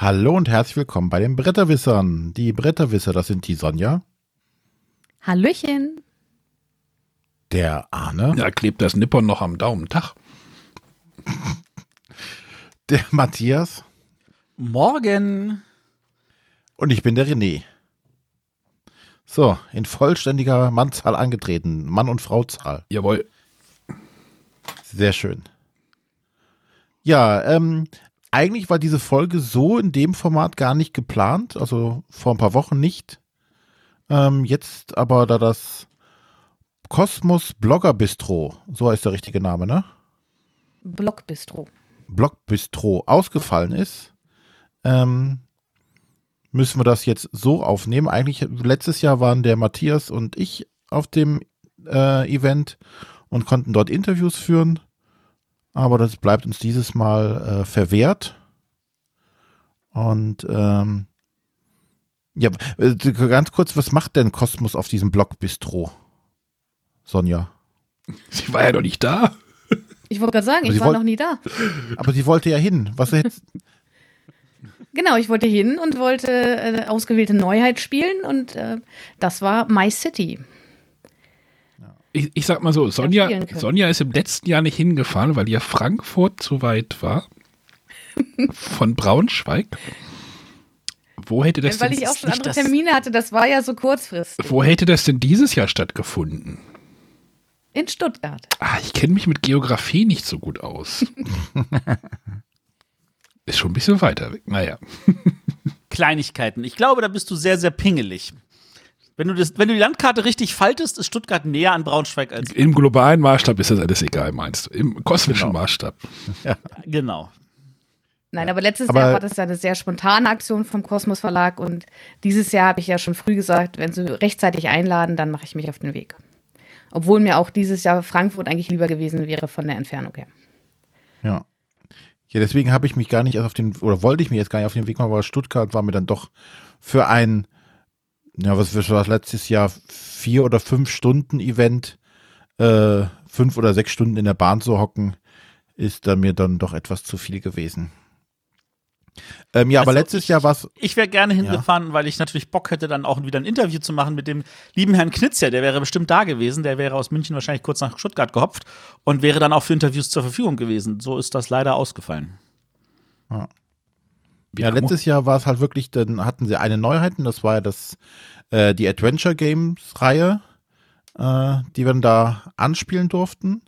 Hallo und herzlich willkommen bei den Bretterwissern. Die Bretterwisser, das sind die Sonja. Hallöchen. Der Arne. Da klebt das Nippon noch am Daumen. Tag. Der Matthias. Morgen. Und ich bin der René. So, in vollständiger Mannzahl angetreten. Mann- und Frauzahl. Jawohl. Sehr schön. Ja, ähm, eigentlich war diese Folge so in dem Format gar nicht geplant, also vor ein paar Wochen nicht. Ähm, jetzt aber, da das Kosmos Blogger Bistro, so heißt der richtige Name, ne? Blockbistro. Blogbistro ausgefallen ist, ähm, müssen wir das jetzt so aufnehmen. Eigentlich letztes Jahr waren der Matthias und ich auf dem äh, Event und konnten dort Interviews führen. Aber das bleibt uns dieses Mal äh, verwehrt. Und ähm, ja, äh, ganz kurz, was macht denn Kosmos auf diesem Blogbistro? Sonja. Sie war ja noch nicht da. Ich wollte gerade sagen, Aber ich war wollt- noch nie da. Aber sie wollte ja hin. Was jetzt? Genau, ich wollte hin und wollte äh, ausgewählte Neuheit spielen und äh, das war My City. Ich, ich sag mal so, Sonja. Sonja ist im letzten Jahr nicht hingefahren, weil ihr Frankfurt zu weit war. Von Braunschweig. Wo hätte das Weil denn, ich auch schon andere Termine hatte, das war ja so kurzfristig. wo hätte das denn dieses Jahr stattgefunden? In Stuttgart. Ah, ich kenne mich mit Geografie nicht so gut aus. Ist schon ein bisschen weiter weg. Naja. Kleinigkeiten. Ich glaube, da bist du sehr, sehr pingelig. Wenn du, das, wenn du die Landkarte richtig faltest, ist Stuttgart näher an Braunschweig als. Im globalen Maßstab ist das alles egal, meinst du? Im kosmischen Genau. Maßstab. Genau. Nein, aber letztes Aber- Jahr war das ja eine sehr spontane Aktion vom Kosmos Verlag und dieses Jahr habe ich ja schon früh gesagt, wenn sie rechtzeitig einladen, dann mache ich mich auf den Weg. Obwohl mir auch dieses Jahr Frankfurt eigentlich lieber gewesen wäre von der Entfernung her. Ja. Ja, deswegen habe ich mich gar nicht erst auf den, oder wollte ich mich jetzt gar nicht auf den Weg machen, aber Stuttgart war mir dann doch für ein, ja, was was war das letztes Jahr, vier oder fünf Stunden Event, äh, fünf oder sechs Stunden in der Bahn zu hocken, ist dann mir dann doch etwas zu viel gewesen. Ähm, ja, aber Also letztes ich- Jahr war es, Ich wäre gerne hingefahren, weil ich natürlich Bock hätte, dann auch wieder ein Interview zu machen mit dem lieben Herrn Knitzer. Der wäre bestimmt da gewesen. Der wäre aus München wahrscheinlich kurz nach Stuttgart gehopft und wäre dann auch für Interviews zur Verfügung gewesen. So ist das leider ausgefallen. ja, letztes Jahr war es halt wirklich, dann hatten sie eine Neuheit und das war ja das, äh, die Adventure Games Reihe, äh, die wir dann da anspielen durften.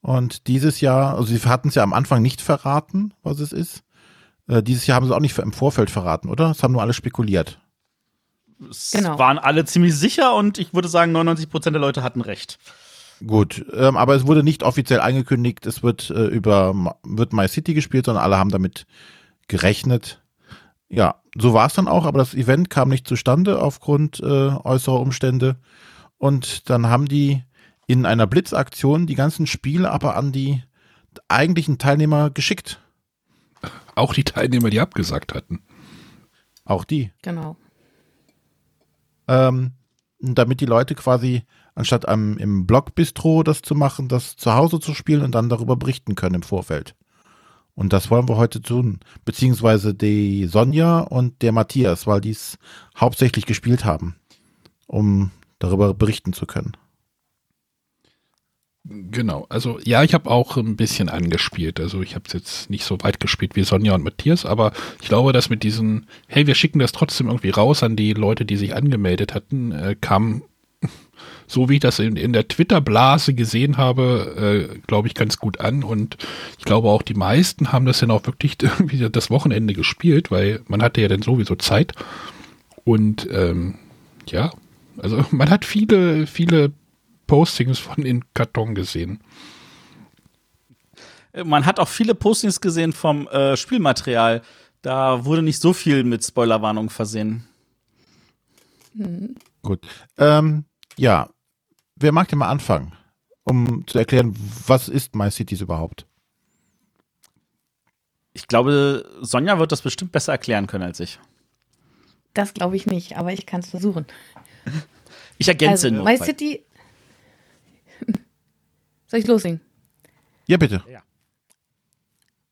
Und dieses Jahr, also sie hatten es ja am Anfang nicht verraten, was es ist. Äh, dieses Jahr haben sie auch nicht im Vorfeld verraten, oder? Es haben nur alle spekuliert. Es Genau. waren alle ziemlich sicher und ich würde sagen, 99 Prozent der Leute hatten recht. Gut, ähm, aber es wurde nicht offiziell angekündigt, es wird äh, über wird My City gespielt, sondern alle haben damit gerechnet. Ja, so war es dann auch, aber das Event kam nicht zustande aufgrund äh, äußerer Umstände. Und dann haben die in einer Blitzaktion die ganzen Spiele aber an die eigentlichen Teilnehmer geschickt. Auch die Teilnehmer, die abgesagt hatten. Auch die. Genau. ähm, damit die Leute quasi anstatt am, im Blogbistro das zu machen, das zu Hause zu spielen und dann darüber berichten können im Vorfeld. Und das wollen wir heute tun. Beziehungsweise die Sonja und der Matthias, weil die es hauptsächlich gespielt haben, um darüber berichten zu können. Genau, also ja, ich habe auch ein bisschen angespielt. Also ich habe es jetzt nicht so weit gespielt wie Sonja und Matthias, aber ich glaube, dass mit diesen, hey, wir schicken das trotzdem irgendwie raus an die Leute, die sich angemeldet hatten, äh, kam, so wie ich das in, in der Twitter-Blase gesehen habe, äh, glaube ich, ganz gut an. Und ich glaube auch, die meisten haben das dann auch wirklich irgendwie das Wochenende gespielt, weil man hatte ja dann sowieso Zeit. Und ähm, ja, also man hat viele, viele Postings von in Karton gesehen. Man hat auch viele Postings gesehen vom äh, Spielmaterial. Da wurde nicht so viel mit Spoilerwarnung versehen. Gut. Ähm, ja, wer mag denn mal anfangen, um zu erklären, was ist My Cities überhaupt? Ich glaube, Sonja wird das bestimmt besser erklären können als ich. Das glaube ich nicht, aber ich kann es versuchen. Ich ergänze Also, nur. My City. Soll ich loslegen? Ja, bitte.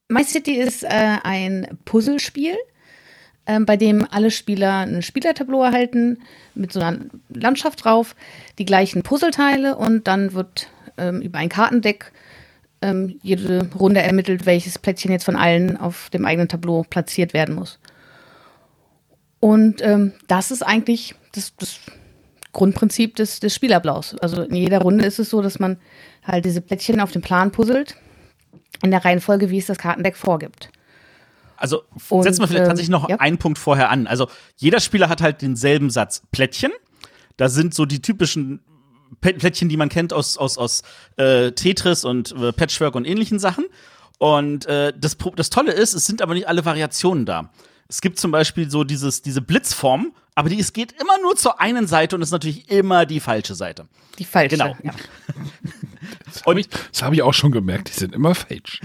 My City ist äh, ein Puzzlespiel, ähm, bei dem alle Spieler ein Spielertableau erhalten mit so einer Landschaft drauf, die gleichen Puzzleteile und dann wird ähm, über ein Kartendeck ähm, jede Runde ermittelt, welches Plättchen jetzt von allen auf dem eigenen Tableau platziert werden muss. Und ähm, das ist eigentlich das, das Grundprinzip des, des Spielablaufs. Also in jeder Runde ist es so, dass man halt diese Plättchen auf dem Plan puzzelt, in der Reihenfolge, wie es das Kartendeck vorgibt. Also Und, setzen wir vielleicht ähm, tatsächlich noch ja. einen Punkt vorher an. Also jeder Spieler hat halt denselben Satz Plättchen. Da sind so die typischen Plättchen, die man kennt aus, aus, aus äh, Tetris und äh, Patchwork und ähnlichen Sachen. Und äh, das, das Tolle ist, es sind aber nicht alle Variationen da. Es gibt zum Beispiel so dieses, diese Blitzform, aber die, es geht immer nur zur einen Seite und ist natürlich immer die falsche Seite. Die falsche. Genau. Ja. Das habe ich, das hab ich auch schon gemerkt, die sind immer falsch.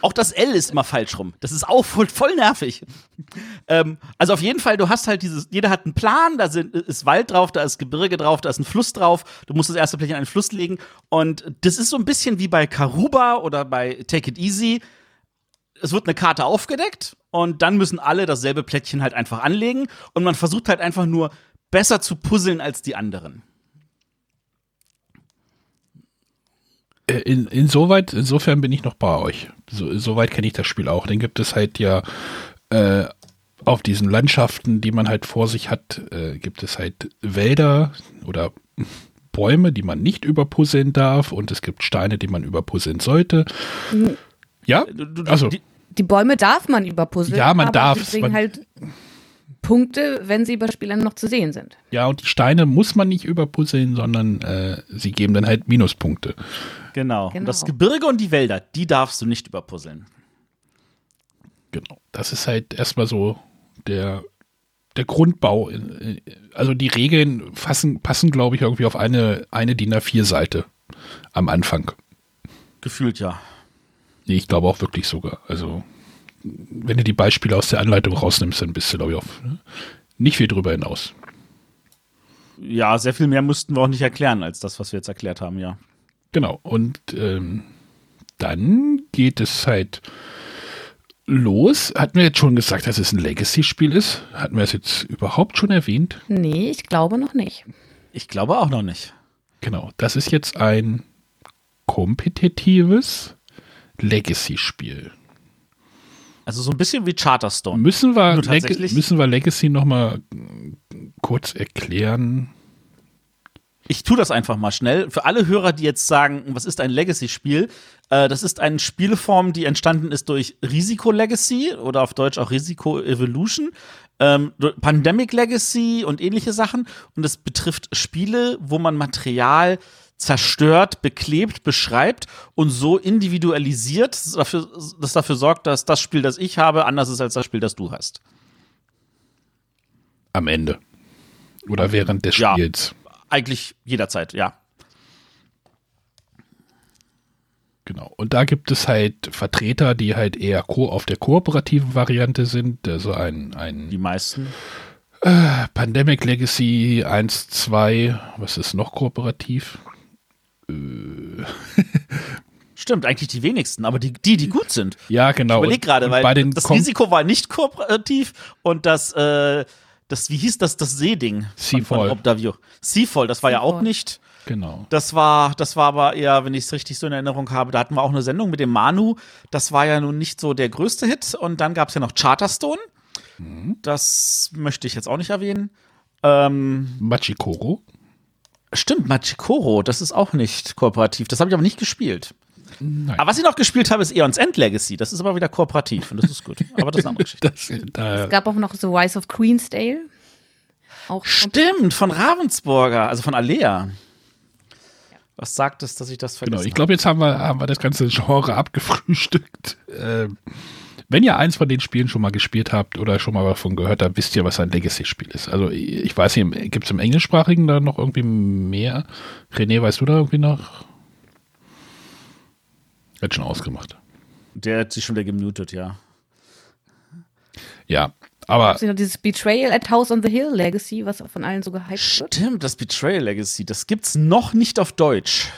Auch das L ist immer falsch rum. Das ist auch voll, voll nervig. ähm, also auf jeden Fall, du hast halt dieses, jeder hat einen Plan, da sind, ist Wald drauf, da ist Gebirge drauf, da ist ein Fluss drauf. Du musst das erste Plättchen in einen Fluss legen. Und das ist so ein bisschen wie bei Karuba oder bei Take It Easy. Es wird eine Karte aufgedeckt und dann müssen alle dasselbe Plättchen halt einfach anlegen. Und man versucht halt einfach nur besser zu puzzeln als die anderen. Äh, In, insoweit, insofern bin ich noch bei euch. So, soweit kenne ich das Spiel auch. Den gibt es halt ja äh, auf diesen Landschaften, die man halt vor sich hat, äh, gibt es halt Wälder oder Bäume, die man nicht überpuzzeln darf und es gibt Steine, die man überpuzzeln sollte. Ja, Du- du- also die- Die Bäume darf man überpuzzeln. Ja, man aber darf. Sie bringen halt Punkte, wenn sie bei Spielern noch zu sehen sind. ja und die Steine muss man nicht überpuzzeln, sondern äh, sie geben dann halt Minuspunkte. Genau. Genau. Und das Gebirge und die Wälder, die darfst du nicht überpuzzeln. Genau. Das ist halt erstmal so der, der Grundbau. Also die Regeln fassen, passen, glaube ich, irgendwie auf eine, eine DIN A4-Seite am Anfang. Gefühlt ja. Nee, ich glaube auch wirklich sogar. Also, wenn du die Beispiele aus der Anleitung rausnimmst, dann bist du, glaube ich, auf ne? nicht viel drüber hinaus. Ja, sehr viel mehr mussten wir auch nicht erklären, als das, was wir jetzt erklärt haben, ja. Genau. Und ähm, dann geht es halt los. Hatten wir jetzt schon gesagt, dass es ein Legacy-Spiel ist? Hatten wir es jetzt überhaupt schon erwähnt? Nee, ich glaube noch nicht. Ich glaube auch noch nicht. Genau, das ist jetzt ein kompetitives Legacy-Spiel. Also so ein bisschen wie Charterstone. Müssen wir, Leg müssen wir Legacy nochmal kurz erklären? Ich tue das einfach mal schnell. Für alle Hörer, die jetzt sagen, was ist ein Legacy-Spiel? Äh, das ist eine Spielform, die entstanden ist durch Risiko Legacy oder auf Deutsch auch Risiko Evolution, ähm, Pandemic Legacy und ähnliche Sachen. Und es betrifft Spiele, wo man Material zerstört, beklebt, beschreibt und so individualisiert, das dafür, das dafür sorgt, dass das Spiel, das ich habe, anders ist als das Spiel, das du hast. Am Ende. Oder während des Ja. Spiels. Eigentlich jederzeit, ja. Genau. Und da gibt es halt Vertreter, die halt eher auf der kooperativen Variante sind. Also ein, ein Die meisten. Pandemic Legacy 1, 2, was ist noch kooperativ? Stimmt, eigentlich die wenigsten, aber die, die, die gut sind. Ja, genau. Ich überleg gerade, weil bei den das Kom- Risiko war nicht kooperativ und das, äh, das, wie hieß das, das Seeding? von- Seafall. Von Obdavio. Seafall, das war ja auch Seafall. nicht. Genau. Das war, das war aber eher, wenn ich es richtig so in Erinnerung habe, da hatten wir auch eine Sendung mit dem Manu. Das war ja nun nicht so der größte Hit. Und dann gab es ja noch Charterstone. Mhm. Das möchte ich jetzt auch nicht erwähnen. Ähm, Machikoro. Stimmt, Machikoro, das ist auch nicht kooperativ. Das habe ich aber nicht gespielt. Nein. Aber was ich noch gespielt habe, ist Eons End Legacy. Das ist aber wieder kooperativ und das ist gut. Aber das ist eine andere Geschichte. Das, da, Es gab auch noch The Rise of Queensdale. Auch Stimmt, von Ravensburger, also von Alea. Was sagt es, dass ich das vergessen genau. Ich glaube, jetzt haben wir, haben wir das ganze Genre abgefrühstückt. Ähm, wenn ihr eins von den Spielen schon mal gespielt habt oder schon mal davon gehört habt, wisst ihr, was ein Legacy-Spiel ist. Also ich weiß nicht, gibt es im Englischsprachigen da noch irgendwie mehr? René, weißt du da irgendwie noch? Wird schon ausgemacht. Der hat sich schon wieder gemutet, ja. Ja, aber Sie noch dieses Betrayal at House on the Hill Legacy, was von allen so gehypt wird. Stimmt, das Betrayal Legacy, das gibt's noch nicht auf Deutsch.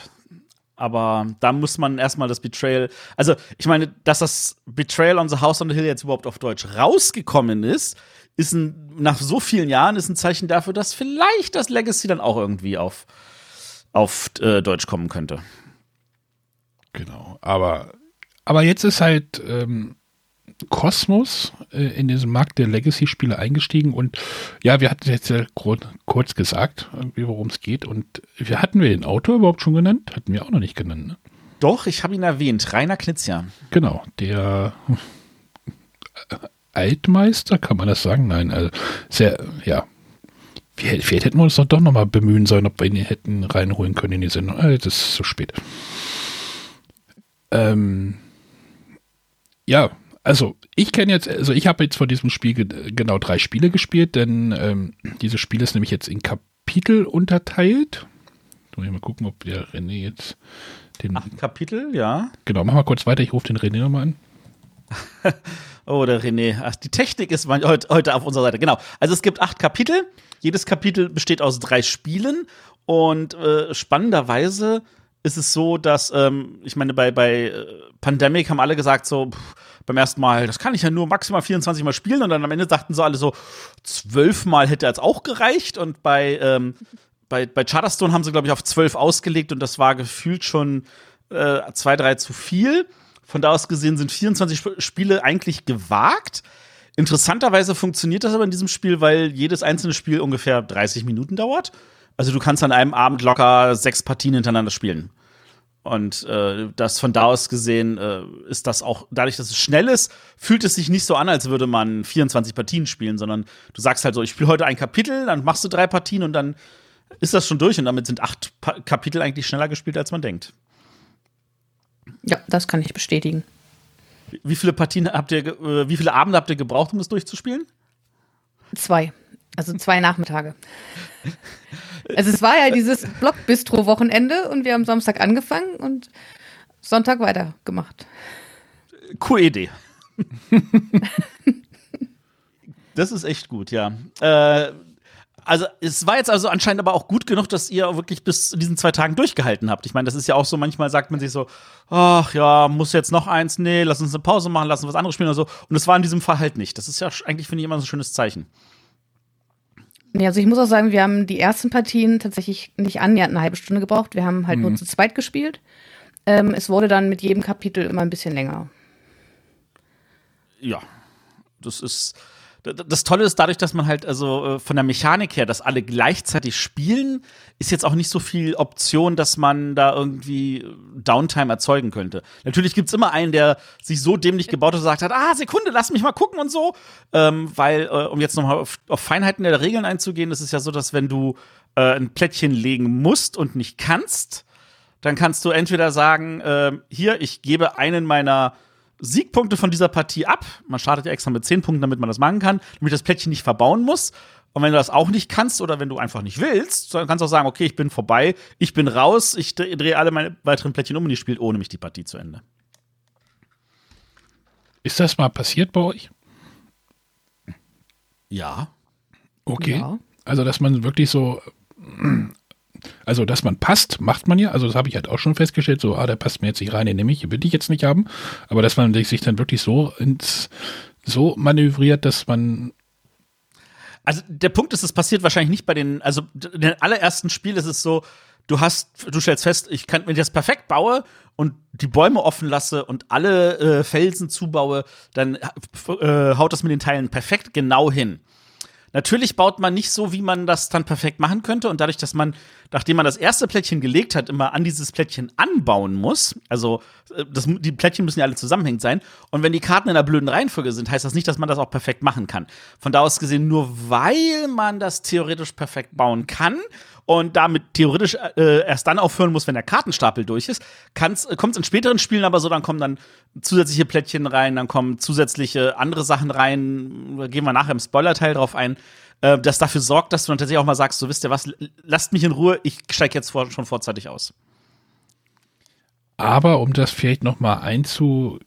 Aber da muss man erstmal das Betrayal. Also, ich meine, dass das Betrayal on the House on the Hill jetzt überhaupt auf Deutsch rausgekommen ist, ist ein, nach so vielen Jahren ist ein Zeichen dafür, dass vielleicht das Legacy dann auch irgendwie auf, auf äh, Deutsch kommen könnte. Genau. Aber, aber jetzt ist halt ähm, Kosmos äh, in diesen Markt der Legacy-Spiele eingestiegen und ja, wir hatten jetzt ja kurz gesagt, worum es geht. Und wir hatten wir den Autor überhaupt schon genannt? Hatten wir auch noch nicht genannt, ne? Doch, ich habe ihn erwähnt, Rainer Knizia. Genau, der äh, Altmeister, kann man das sagen? Nein, also sehr, ja. Vielleicht hätten wir uns doch, doch nochmal bemühen sollen, ob wir ihn hätten reinholen können in die Sendung. Äh, das ist zu spät. Ähm, ja, also ich kenne jetzt, also ich habe jetzt von diesem Spiel ge genau drei Spiele gespielt, denn ähm, dieses Spiel ist nämlich jetzt in Kapitel unterteilt. Mal gucken, ob der René jetzt den. Acht Kapitel, ja. Genau, mach mal kurz weiter, ich rufe den René nochmal an. oh, der René. Ach, die Technik ist heute, heute auf unserer Seite. Genau. Also es gibt acht Kapitel. Jedes Kapitel besteht aus drei Spielen. Und äh, spannenderweise ist es so, dass, ähm, ich meine, bei, bei äh, Pandemic haben alle gesagt, so, pff, beim ersten Mal, das kann ich ja nur maximal 24 Mal spielen. Und dann am Ende dachten so alle so, zwölf Mal hätte jetzt auch gereicht. Und bei, ähm, bei, bei Charterstone haben sie, glaube ich, auf zwölf ausgelegt und das war gefühlt schon äh, zwei, drei zu viel. Von da aus gesehen sind 24 Spiele eigentlich gewagt. Interessanterweise funktioniert das aber in diesem Spiel, weil jedes einzelne Spiel ungefähr 30 Minuten dauert. Also du kannst an einem Abend locker sechs Partien hintereinander spielen. Und äh, das von da aus gesehen äh, ist das auch, dadurch, dass es schnell ist, fühlt es sich nicht so an, als würde man 24 Partien spielen, sondern du sagst halt so, ich spiele heute ein Kapitel, dann machst du drei Partien und dann ist das schon durch und damit sind acht pa Kapitel eigentlich schneller gespielt, als man denkt. Ja, das kann ich bestätigen. Wie viele Partien habt ihr, äh, wie viele Abende habt ihr gebraucht, um das durchzuspielen? Zwei. Also zwei Nachmittage. Also es war ja dieses Blockbistro-Wochenende und wir haben Samstag angefangen und Sonntag weitergemacht. Coole Idee. das ist echt gut, ja. Äh, also es war jetzt also anscheinend aber auch gut genug, dass ihr wirklich bis zu diesen zwei Tagen durchgehalten habt. Ich meine, das ist ja auch so, manchmal sagt man sich so, ach ja, muss jetzt noch eins, nee, lass uns eine Pause machen, lass uns was anderes spielen oder so. Und das war in diesem Fall halt nicht. Das ist ja eigentlich, finde ich, immer so ein schönes Zeichen. Nee, also ich muss auch sagen, wir haben die ersten Partien tatsächlich nicht annähernd eine halbe Stunde gebraucht. Wir haben halt mhm. nur zu zweit gespielt. Ähm, es wurde dann mit jedem Kapitel immer ein bisschen länger. Ja, das ist das Tolle ist dadurch, dass man halt also äh, von der Mechanik her, dass alle gleichzeitig spielen, ist jetzt auch nicht so viel Option, dass man da irgendwie Downtime erzeugen könnte. Natürlich gibt's immer einen, der sich so dämlich gebaut hat und gesagt hat, ah, Sekunde, lass mich mal gucken und so. Ähm, weil, äh, um jetzt nochmal auf, auf Feinheiten der Regeln einzugehen, ist es ja so, dass wenn du äh, ein Plättchen legen musst und nicht kannst, dann kannst du entweder sagen, äh, hier, ich gebe einen meiner Siegpunkte von dieser Partie ab. Man startet ja extra mit 10 Punkten, damit man das machen kann, damit das Plättchen nicht verbauen muss. Und wenn du das auch nicht kannst oder wenn du einfach nicht willst, dann kannst du auch sagen, okay, ich bin vorbei, ich bin raus, ich drehe alle meine weiteren Plättchen um und ich spiele ohne mich die Partie zu Ende. Ist das mal passiert bei euch? Ja. Okay. Ja. Also, dass man wirklich so also, dass man passt, macht man ja. Also, das habe ich halt auch schon festgestellt. So, ah, der passt mir jetzt nicht rein, den nehme ich, will ich jetzt nicht haben. Aber dass man sich dann wirklich so ins, so manövriert, dass man. Also, der Punkt ist, es passiert wahrscheinlich nicht bei den, also, in den allerersten Spielen ist es so, du hast, du stellst fest, ich kann, wenn ich das perfekt baue und die Bäume offen lasse und alle äh, Felsen zubaue, dann äh, haut das mit den Teilen perfekt genau hin. Natürlich baut man nicht so, wie man das dann perfekt machen könnte. Und dadurch, dass man, nachdem man das erste Plättchen gelegt hat, immer an dieses Plättchen anbauen muss, also äh, das, die Plättchen müssen ja alle zusammenhängend sein. Und wenn die Karten in einer blöden Reihenfolge sind, heißt das nicht, dass man das auch perfekt machen kann. Von da aus gesehen, nur weil man das theoretisch perfekt bauen kann und damit theoretisch äh, erst dann aufhören muss, wenn der Kartenstapel durch ist, kommt es in späteren Spielen aber so, dann kommen dann zusätzliche Plättchen rein, dann kommen zusätzliche andere Sachen rein, da gehen wir nachher im Spoiler-Teil drauf ein, äh, das dafür sorgt, dass du dann tatsächlich auch mal sagst, so wisst ihr was, lasst mich in Ruhe, ich steige jetzt vor, schon vorzeitig aus. Aber um das vielleicht noch mal einzu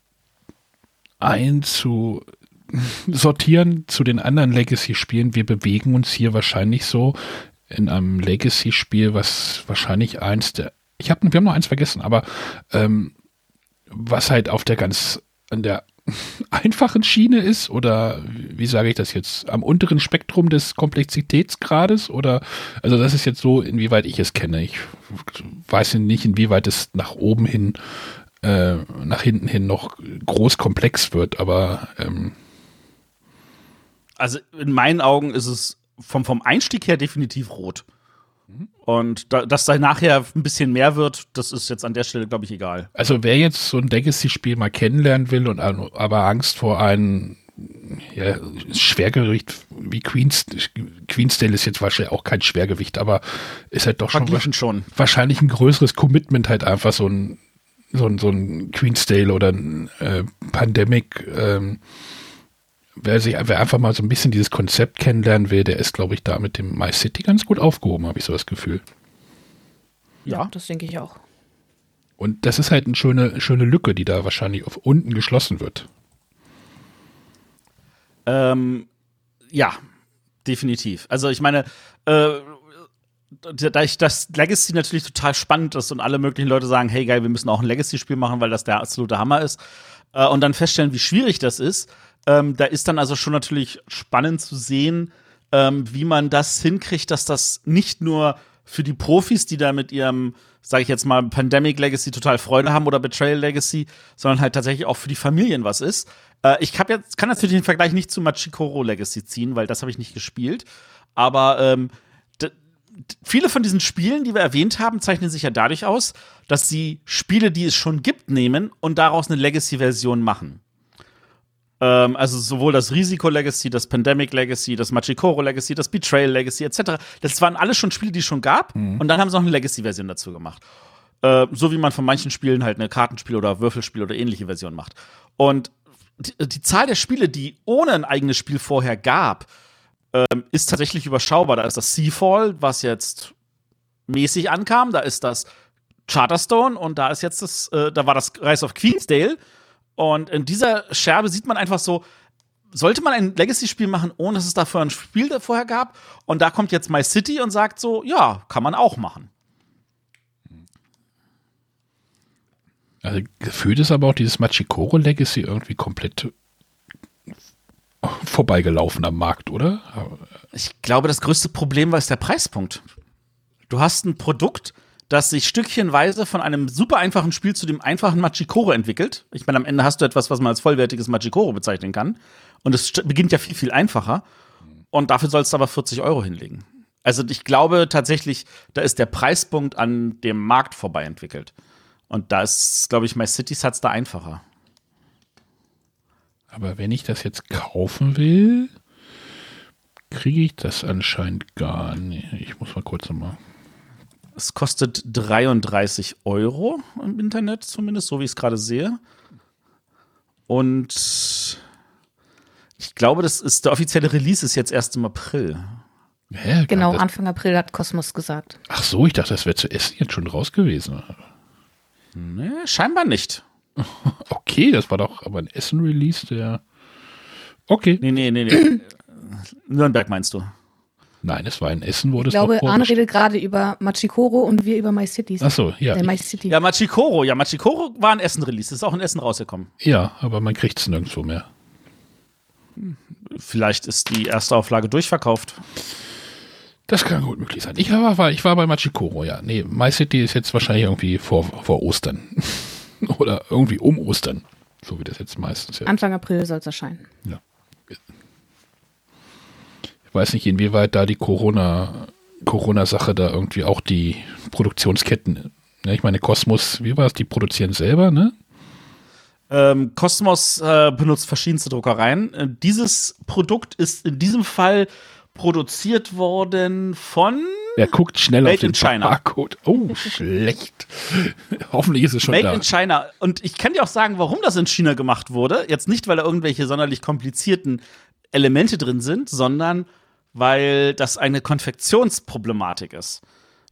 einzusortieren zu den anderen Legacy-Spielen, wir bewegen uns hier wahrscheinlich so in einem Legacy-Spiel, was wahrscheinlich eins der, ich hab, wir haben noch eins vergessen, aber ähm, was halt auf der ganz, an der einfachen Schiene ist oder wie sage ich das jetzt, am unteren Spektrum des Komplexitätsgrades oder, also das ist jetzt so, inwieweit ich es kenne. Ich weiß nicht, inwieweit es nach oben hin, äh, nach hinten hin noch groß komplex wird, aber ähm, Also in meinen Augen ist es vom, vom Einstieg her definitiv rot. Und da, dass da nachher ein bisschen mehr wird, das ist jetzt an der Stelle, glaube ich, egal. Also wer jetzt so ein Legacy-Spiel mal kennenlernen will und aber Angst vor einem ja, Schwergewicht wie Queens, Queensdale ist jetzt wahrscheinlich auch kein Schwergewicht, aber ist halt doch schon, schon. wahrscheinlich ein größeres Commitment halt einfach so ein so ein, so ein Queensdale oder ein äh, Pandemic ähm, wer sich wer einfach mal so ein bisschen dieses Konzept kennenlernen will, der ist glaube ich da mit dem My City ganz gut aufgehoben, habe ich so das Gefühl. Ja. das denke ich auch. Und das ist halt eine schöne, schöne Lücke, die da wahrscheinlich auf unten geschlossen wird. Ähm, ja, definitiv. Also ich meine, äh, da ich das Legacy natürlich total spannend ist und alle möglichen Leute sagen, hey geil, wir müssen auch ein Legacy-Spiel machen, weil das der absolute Hammer ist, äh, und dann feststellen, wie schwierig das ist, ähm, da ist dann also schon natürlich spannend zu sehen, ähm, wie man das hinkriegt, dass das nicht nur für die Profis, die da mit ihrem, sage ich jetzt mal, Pandemic Legacy total Freude haben oder Betrayal Legacy, sondern halt tatsächlich auch für die Familien was ist. Äh, ich hab jetzt, kann natürlich den Vergleich nicht zu Machikoro Legacy ziehen, weil das habe ich nicht gespielt. Aber ähm, viele von diesen Spielen, die wir erwähnt haben, zeichnen sich ja dadurch aus, dass sie Spiele, die es schon gibt, nehmen und daraus eine Legacy-Version machen. Ähm, also sowohl das Risiko Legacy, das Pandemic Legacy, das Machikoro Legacy, das Betrayal Legacy etc. Das waren alles schon Spiele, die es schon gab. Und dann haben sie noch eine Legacy-Version dazu gemacht. Äh, so wie man von manchen Spielen halt eine Kartenspiel oder Würfelspiel oder ähnliche Version macht. Und die, die Zahl der Spiele, die ohne ein eigenes Spiel vorher gab, ähm, ist tatsächlich überschaubar. Da ist das Seafall, was jetzt mäßig ankam. Da ist das Charterstone und da ist jetzt das, äh, da war das Rise of Queensdale. Und in dieser Scherbe sieht man einfach so, sollte man ein Legacy-Spiel machen, ohne dass es dafür ein Spiel vorher gab? Und da kommt jetzt My City und sagt so, ja, kann man auch machen. Also gefühlt ist aber auch dieses Machikoro Legacy irgendwie komplett vorbeigelaufen am Markt, oder? Ich glaube, das größte Problem war ist der Preispunkt. Du hast ein Produkt, das sich stückchenweise von einem super einfachen Spiel zu dem einfachen Machikoro entwickelt. Ich meine, am Ende hast du etwas, was man als vollwertiges Machikoro bezeichnen kann. Und es beginnt ja viel, viel einfacher. Und dafür sollst du aber 40 Euro hinlegen. Also ich glaube tatsächlich, da ist der Preispunkt an dem Markt vorbei entwickelt. Und da ist, glaube ich, My Cities hat's da einfacher. Aber wenn ich das jetzt kaufen will, kriege ich das anscheinend gar nicht. Ich muss mal kurz nochmal. Es kostet 33 Euro im Internet, zumindest, so wie ich es gerade sehe. Und ich glaube, das ist der offizielle Release ist jetzt erst im April. Hä, Genau, das, Anfang April hat Kosmos gesagt. Ach so, ich dachte, das wäre zu essen jetzt schon raus gewesen. Nee, scheinbar nicht. Okay, das war doch aber ein Essen-Release, der. Okay. Nee, nee, nee, nee. Nürnberg meinst du? Nein, es war ein Essen, wurde Ich es glaube, Arne redet gerade über Machikoro und wir über My Cities. Ach so, ja. Äh, My City. Ja, Machikoro. Ja, Machikoro war ein Essen-Release. Ist auch in Essen rausgekommen. Ja, aber man kriegt es nirgendwo mehr. Vielleicht ist die erste Auflage durchverkauft. Das kann gut möglich sein. Ich war, ich war bei Machikoro, ja. Nee, My City ist jetzt wahrscheinlich irgendwie vor, vor Ostern. Oder irgendwie um Ostern. So wie das jetzt meistens ja. Anfang April soll es erscheinen. ja. Weiß nicht, inwieweit da die Corona, Corona-Sache da irgendwie auch die Produktionsketten, ne, ich meine, Kosmos, wie war es, die produzieren selber, ne? Ähm, Cosmos äh, benutzt verschiedenste Druckereien. Äh, dieses Produkt ist in diesem Fall produziert worden von Wer guckt schnell Made auf den in China. Barcode? Oh, schlecht. Hoffentlich ist es schon Made da. in China. Und ich kann dir auch sagen, warum das in China gemacht wurde. Jetzt nicht, weil da irgendwelche sonderlich komplizierten Elemente drin sind, sondern weil das eine Konfektionsproblematik ist.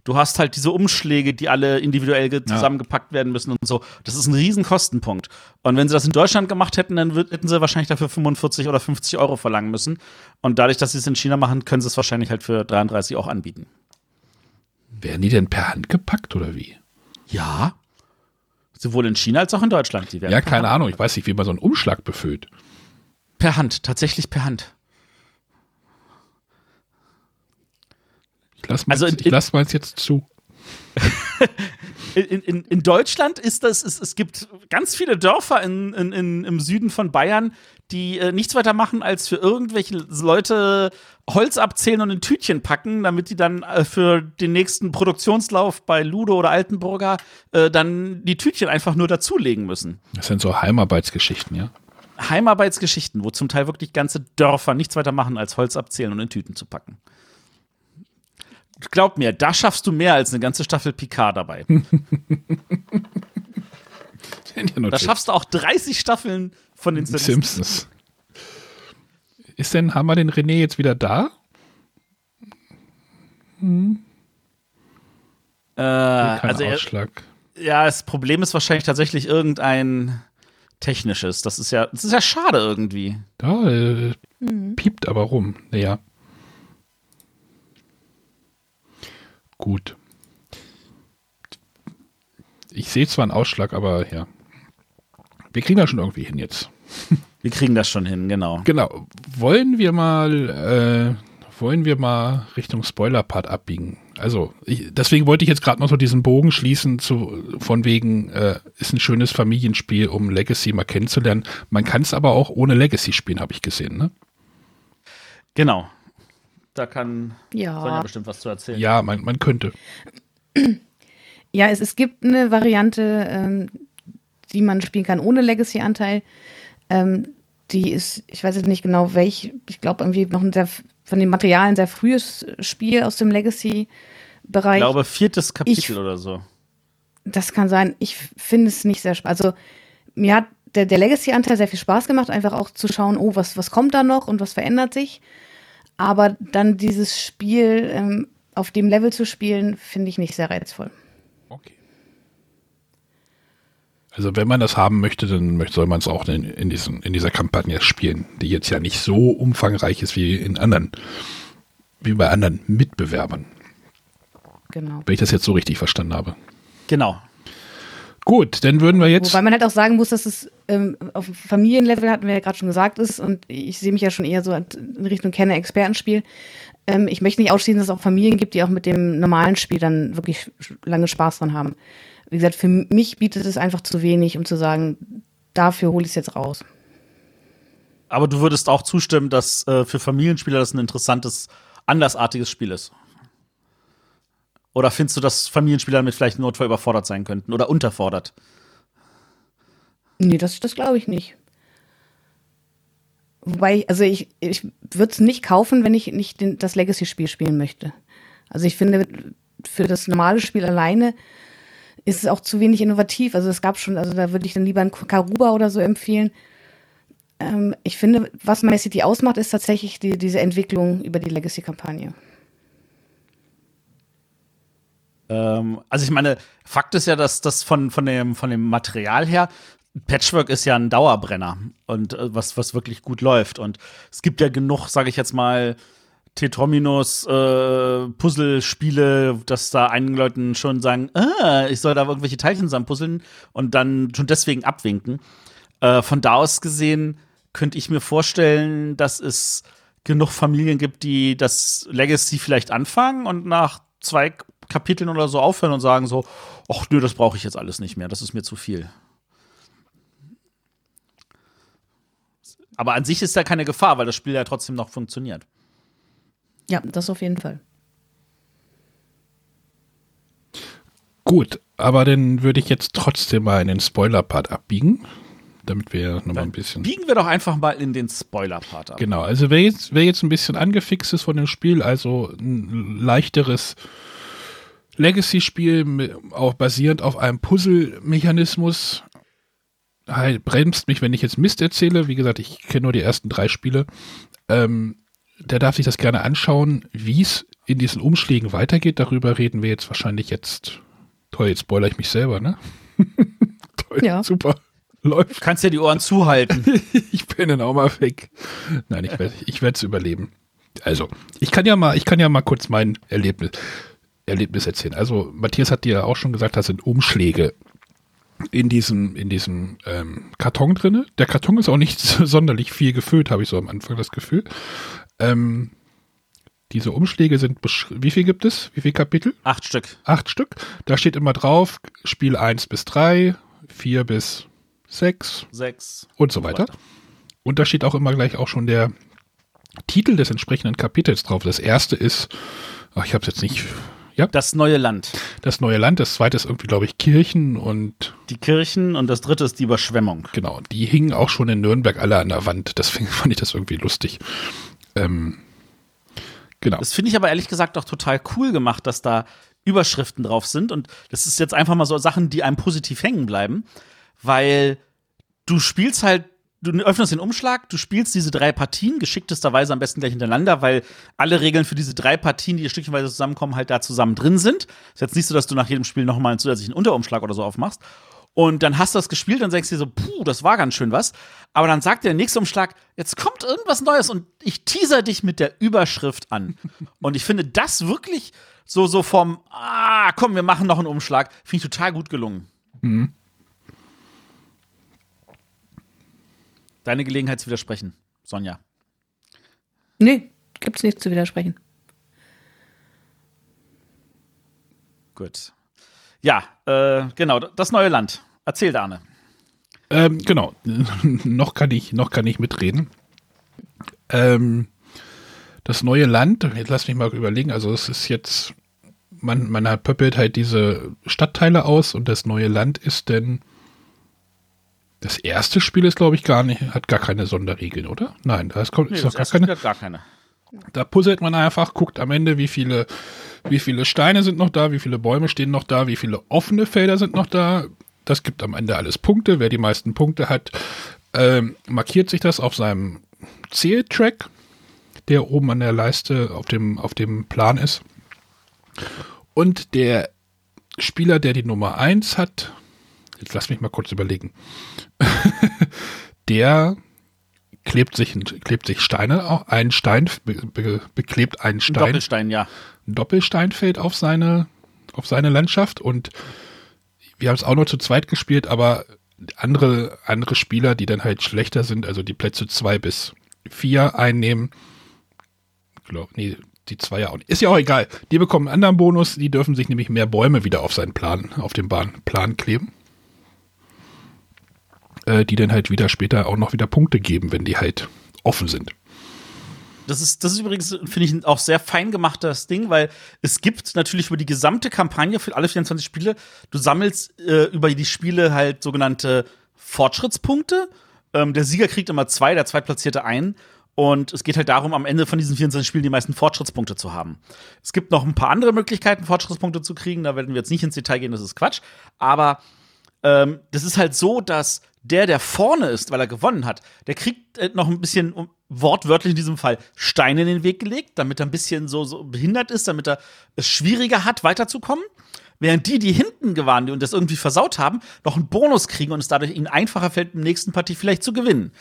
Du hast halt diese Umschläge, die alle individuell ge- zusammengepackt werden müssen und so. Das ist ein riesen Kostenpunkt. Und wenn sie das in Deutschland gemacht hätten, dann hätten sie wahrscheinlich dafür 45 oder 50 Euro verlangen müssen. Und dadurch, dass sie es in China machen, können sie es wahrscheinlich halt für 33 auch anbieten. Werden die denn per Hand gepackt oder wie? Ja. Sowohl in China als auch in Deutschland. Ja, keine Hand- Ahnung. Ich weiß nicht, wie man so einen Umschlag befüllt. Per Hand, tatsächlich per Hand. Ich lasse mal, Also in- ich lass mal jetzt zu. In, in, in Deutschland ist das, es, es gibt ganz viele Dörfer in, in, in, im Süden von Bayern, die äh, nichts weiter machen, als für irgendwelche Leute Holz abzählen und in Tütchen packen, damit die dann äh, für den nächsten Produktionslauf bei Ludo oder Altenburger äh, dann die Tütchen einfach nur dazulegen müssen. Das sind so Heimarbeitsgeschichten, ja. Heimarbeitsgeschichten, wo zum Teil wirklich ganze Dörfer nichts weiter machen, als Holz abzählen und in Tüten zu packen. Glaub mir, da schaffst du mehr als eine ganze Staffel Picard dabei. Da schaffst du auch 30 Staffeln von den Simpsons. Simpsons. Ist denn, haben wir den René jetzt wieder da? Äh, Kein also, er, ja, das Problem ist wahrscheinlich tatsächlich irgendein technisches. Das ist ja, das ist ja schade irgendwie. Da äh, piept aber rum. Naja. Gut. Ich sehe zwar einen Ausschlag, aber ja. Wir kriegen das schon irgendwie hin jetzt. Wir kriegen das schon hin, genau. Genau. Wollen wir mal, äh, wollen wir mal Richtung Spoiler-Part abbiegen? Also, ich, deswegen wollte ich jetzt gerade noch so diesen Bogen schließen, zu, von wegen, äh, ist ein schönes Familienspiel, um Legacy mal kennenzulernen. Man kann es aber auch ohne Legacy spielen, habe ich gesehen, ne? Genau. Da kann Sonja Ja. bestimmt was zu erzählen. Ja, man, man könnte. Ja, es, es gibt eine Variante, ähm, die man spielen kann ohne Legacy-Anteil. Ähm, die ist, ich weiß jetzt nicht genau welch, ich glaube irgendwie noch ein sehr, von den Materialien sehr frühes Spiel aus dem Ich Legacy-Bereich. glaube, viertes Kapitel Ich- oder so. Das kann sein. Ich finde es nicht sehr spannend. Also mir hat der, der Legacy-Anteil sehr viel Spaß gemacht, einfach auch zu schauen, oh, was, was kommt da noch und was verändert sich. Aber dann dieses Spiel ähm, auf dem Level zu spielen, finde ich nicht sehr reizvoll. Okay. Also wenn man das haben möchte, dann soll man es auch in, in, diesen, in dieser Kampagne spielen, die jetzt ja nicht so umfangreich ist wie in anderen, wie bei anderen Mitbewerbern, Genau. wenn ich das jetzt so richtig verstanden habe. Genau. Gut, dann würden wir jetzt. Wobei man halt auch sagen muss, dass es ähm, auf Familienlevel, hatten wir ja gerade schon gesagt, ist und ich sehe mich ja schon eher so in Richtung Kenne-Expertenspiel. Ähm, ich möchte nicht ausschließen, dass es auch Familien gibt, die auch mit dem normalen Spiel dann wirklich lange Spaß dran haben. Wie gesagt, für mich bietet es einfach zu wenig, um zu sagen, dafür hole ich es jetzt raus. Aber du würdest auch zustimmen, dass äh, für Familienspieler das ein interessantes, andersartiges Spiel ist. Oder findest du, dass Familienspieler damit vielleicht im Notfall überfordert sein könnten oder unterfordert? Nee, das, das glaube ich nicht. Wobei, also ich, ich würde es nicht kaufen, wenn ich nicht den, das Legacy-Spiel spielen möchte. Also ich finde, für das normale Spiel alleine ist es auch zu wenig innovativ. Also es gab schon, also da würde ich dann lieber ein Karuba oder so empfehlen. Ähm, ich finde, was My City ausmacht, ist tatsächlich die, diese Entwicklung über die Legacy-Kampagne. Ähm, also ich meine, Fakt ist ja, dass das von, von, dem, von dem Material her, Patchwork ist ja ein Dauerbrenner und äh, was, was wirklich gut läuft. Und es gibt ja genug, sage ich jetzt mal, Tetrominos äh, Puzzlespiele, dass da einigen Leuten schon sagen, ah, ich soll da irgendwelche Teilchen zusammenpuzzeln und dann schon deswegen abwinken. Äh, von da aus gesehen könnte ich mir vorstellen, dass es genug Familien gibt, die das Legacy vielleicht anfangen und nach zwei Kapiteln oder so aufhören und sagen so, ach nö, das brauche ich jetzt alles nicht mehr, das ist mir zu viel. Aber an sich ist da keine Gefahr, weil das Spiel ja trotzdem noch funktioniert. Ja, das auf jeden Fall. Gut, aber dann würde ich jetzt trotzdem mal in den Spoiler-Part abbiegen, damit wir noch mal ein bisschen. Biegen wir doch einfach mal in den Spoiler-Part ab. Genau, also wer jetzt, wer jetzt ein bisschen angefixt ist von dem Spiel, also ein leichteres Legacy-Spiel, auch basierend auf einem Puzzle-Mechanismus, halt, bremst mich, wenn ich jetzt Mist erzähle. Wie gesagt, ich kenne nur die ersten drei Spiele. Ähm, der darf sich das gerne anschauen, wie es in diesen Umschlägen weitergeht. Darüber reden wir jetzt wahrscheinlich jetzt. Toll, jetzt spoiler ich mich selber, ne? Toll, Ja. super. Läuft. Du kannst ja die Ohren zuhalten. ich bin dann auch mal weg. Nein, ich werde ich werde es überleben. Also, ich kann ja mal, ich kann ja mal kurz mein Erlebnis Erlebnis erzählen. Also Matthias hat dir ja auch schon gesagt, da sind Umschläge in diesem, in diesem ähm, Karton drinne. Der Karton ist auch nicht sonderlich viel gefüllt, habe ich so am Anfang das Gefühl. Ähm, diese Umschläge sind, wie viel gibt es? Wie viele Kapitel? Acht Stück. Acht Stück. Da steht immer drauf, Spiel 1 bis 3, 4 bis 6. 6. Und so weiter. Und da steht auch immer gleich auch schon der Titel des entsprechenden Kapitels drauf. Das erste ist, ach, ich habe es jetzt nicht. Ja. Das neue Land. Das neue Land. Das zweite ist irgendwie, glaube ich, Kirchen und. Die Kirchen und das dritte ist die Überschwemmung. Genau. Die hingen auch schon in Nürnberg alle an der Wand. Deswegen fand ich das irgendwie lustig. Ähm, genau. Das finde ich aber ehrlich gesagt auch total cool gemacht, dass da Überschriften drauf sind. Und das ist jetzt einfach mal so Sachen, die einem positiv hängen bleiben. Weil du spielst halt du öffnest den Umschlag, du spielst diese drei Partien, geschicktesterweise am besten gleich hintereinander, weil alle Regeln für diese drei Partien, die stückchenweise zusammenkommen, halt da zusammen drin sind. Ist jetzt nicht so, dass du nach jedem Spiel nochmal einen zusätzlichen Unterumschlag oder so aufmachst. Und dann hast du das gespielt und denkst dir so, puh, das war ganz schön was. Aber dann sagt der nächste Umschlag, jetzt kommt irgendwas Neues und ich teaser dich mit der Überschrift an. und ich finde das wirklich so, so vom, ah, komm, wir machen noch einen Umschlag, finde ich total gut gelungen. Mhm. Deine Gelegenheit zu widersprechen, Sonja. Nee, gibt's nichts zu widersprechen. Gut. Ja, äh, genau, das neue Land. Erzähl, Arne. Ähm, genau, noch kann ich, noch kann ich mitreden. Ähm, das neue Land, jetzt lass mich mal überlegen, also es ist jetzt, man, man hat pöppelt halt diese Stadtteile aus und das neue Land ist denn das erste Spiel ist, glaube ich, gar nicht, hat gar keine Sonderregeln, oder? Nein, da ist, nee, ist noch gar keine. gar keine. Da puzzelt man einfach, guckt am Ende, wie viele, wie viele Steine sind noch da, wie viele Bäume stehen noch da, wie viele offene Felder sind noch da. Das gibt am Ende alles Punkte. Wer die meisten Punkte hat, ähm, markiert sich das auf seinem Zähltrack, der oben an der Leiste auf dem, auf dem Plan ist. Und der Spieler, der die Nummer 1 hat, jetzt lass mich mal kurz überlegen. der klebt sich, klebt sich Steine, ein Stein, be, be, beklebt einen Stein. Ein Doppelstein, ja. Ein Doppelstein fällt auf seine, auf seine Landschaft und wir haben es auch nur zu zweit gespielt, aber andere, andere Spieler, die dann halt schlechter sind, also die Plätze zwei bis vier einnehmen, glaub, nee, die zwei ja auch nicht. Ist ja auch egal. Die bekommen einen anderen Bonus, die dürfen sich nämlich mehr Bäume wieder auf seinen Plan, auf den Bahnplan kleben äh, die dann halt wieder später auch noch wieder Punkte geben, wenn die halt offen sind. Das ist, das ist übrigens, finde ich, auch sehr fein gemachtes Ding, weil es gibt natürlich über die gesamte Kampagne für alle 24 Spiele, du sammelst äh, über die Spiele halt sogenannte Fortschrittspunkte. Ähm, der Sieger kriegt immer zwei, der Zweitplatzierte ein. Und es geht halt darum, am Ende von diesen 24 Spielen die meisten Fortschrittspunkte zu haben. Es gibt noch ein paar andere Möglichkeiten, Fortschrittspunkte zu kriegen. Da werden wir jetzt nicht ins Detail gehen, das ist Quatsch. Aber ähm, das ist halt so, dass der, der vorne ist, weil er gewonnen hat, der kriegt äh, noch ein bisschen, wortwörtlich in diesem Fall, Steine in den Weg gelegt, damit er ein bisschen so, so behindert ist, damit er es schwieriger hat, weiterzukommen. Während die, die hinten gewarnt und das irgendwie versaut haben, noch einen Bonus kriegen und es dadurch ihnen einfacher fällt, im nächsten Partie vielleicht zu gewinnen.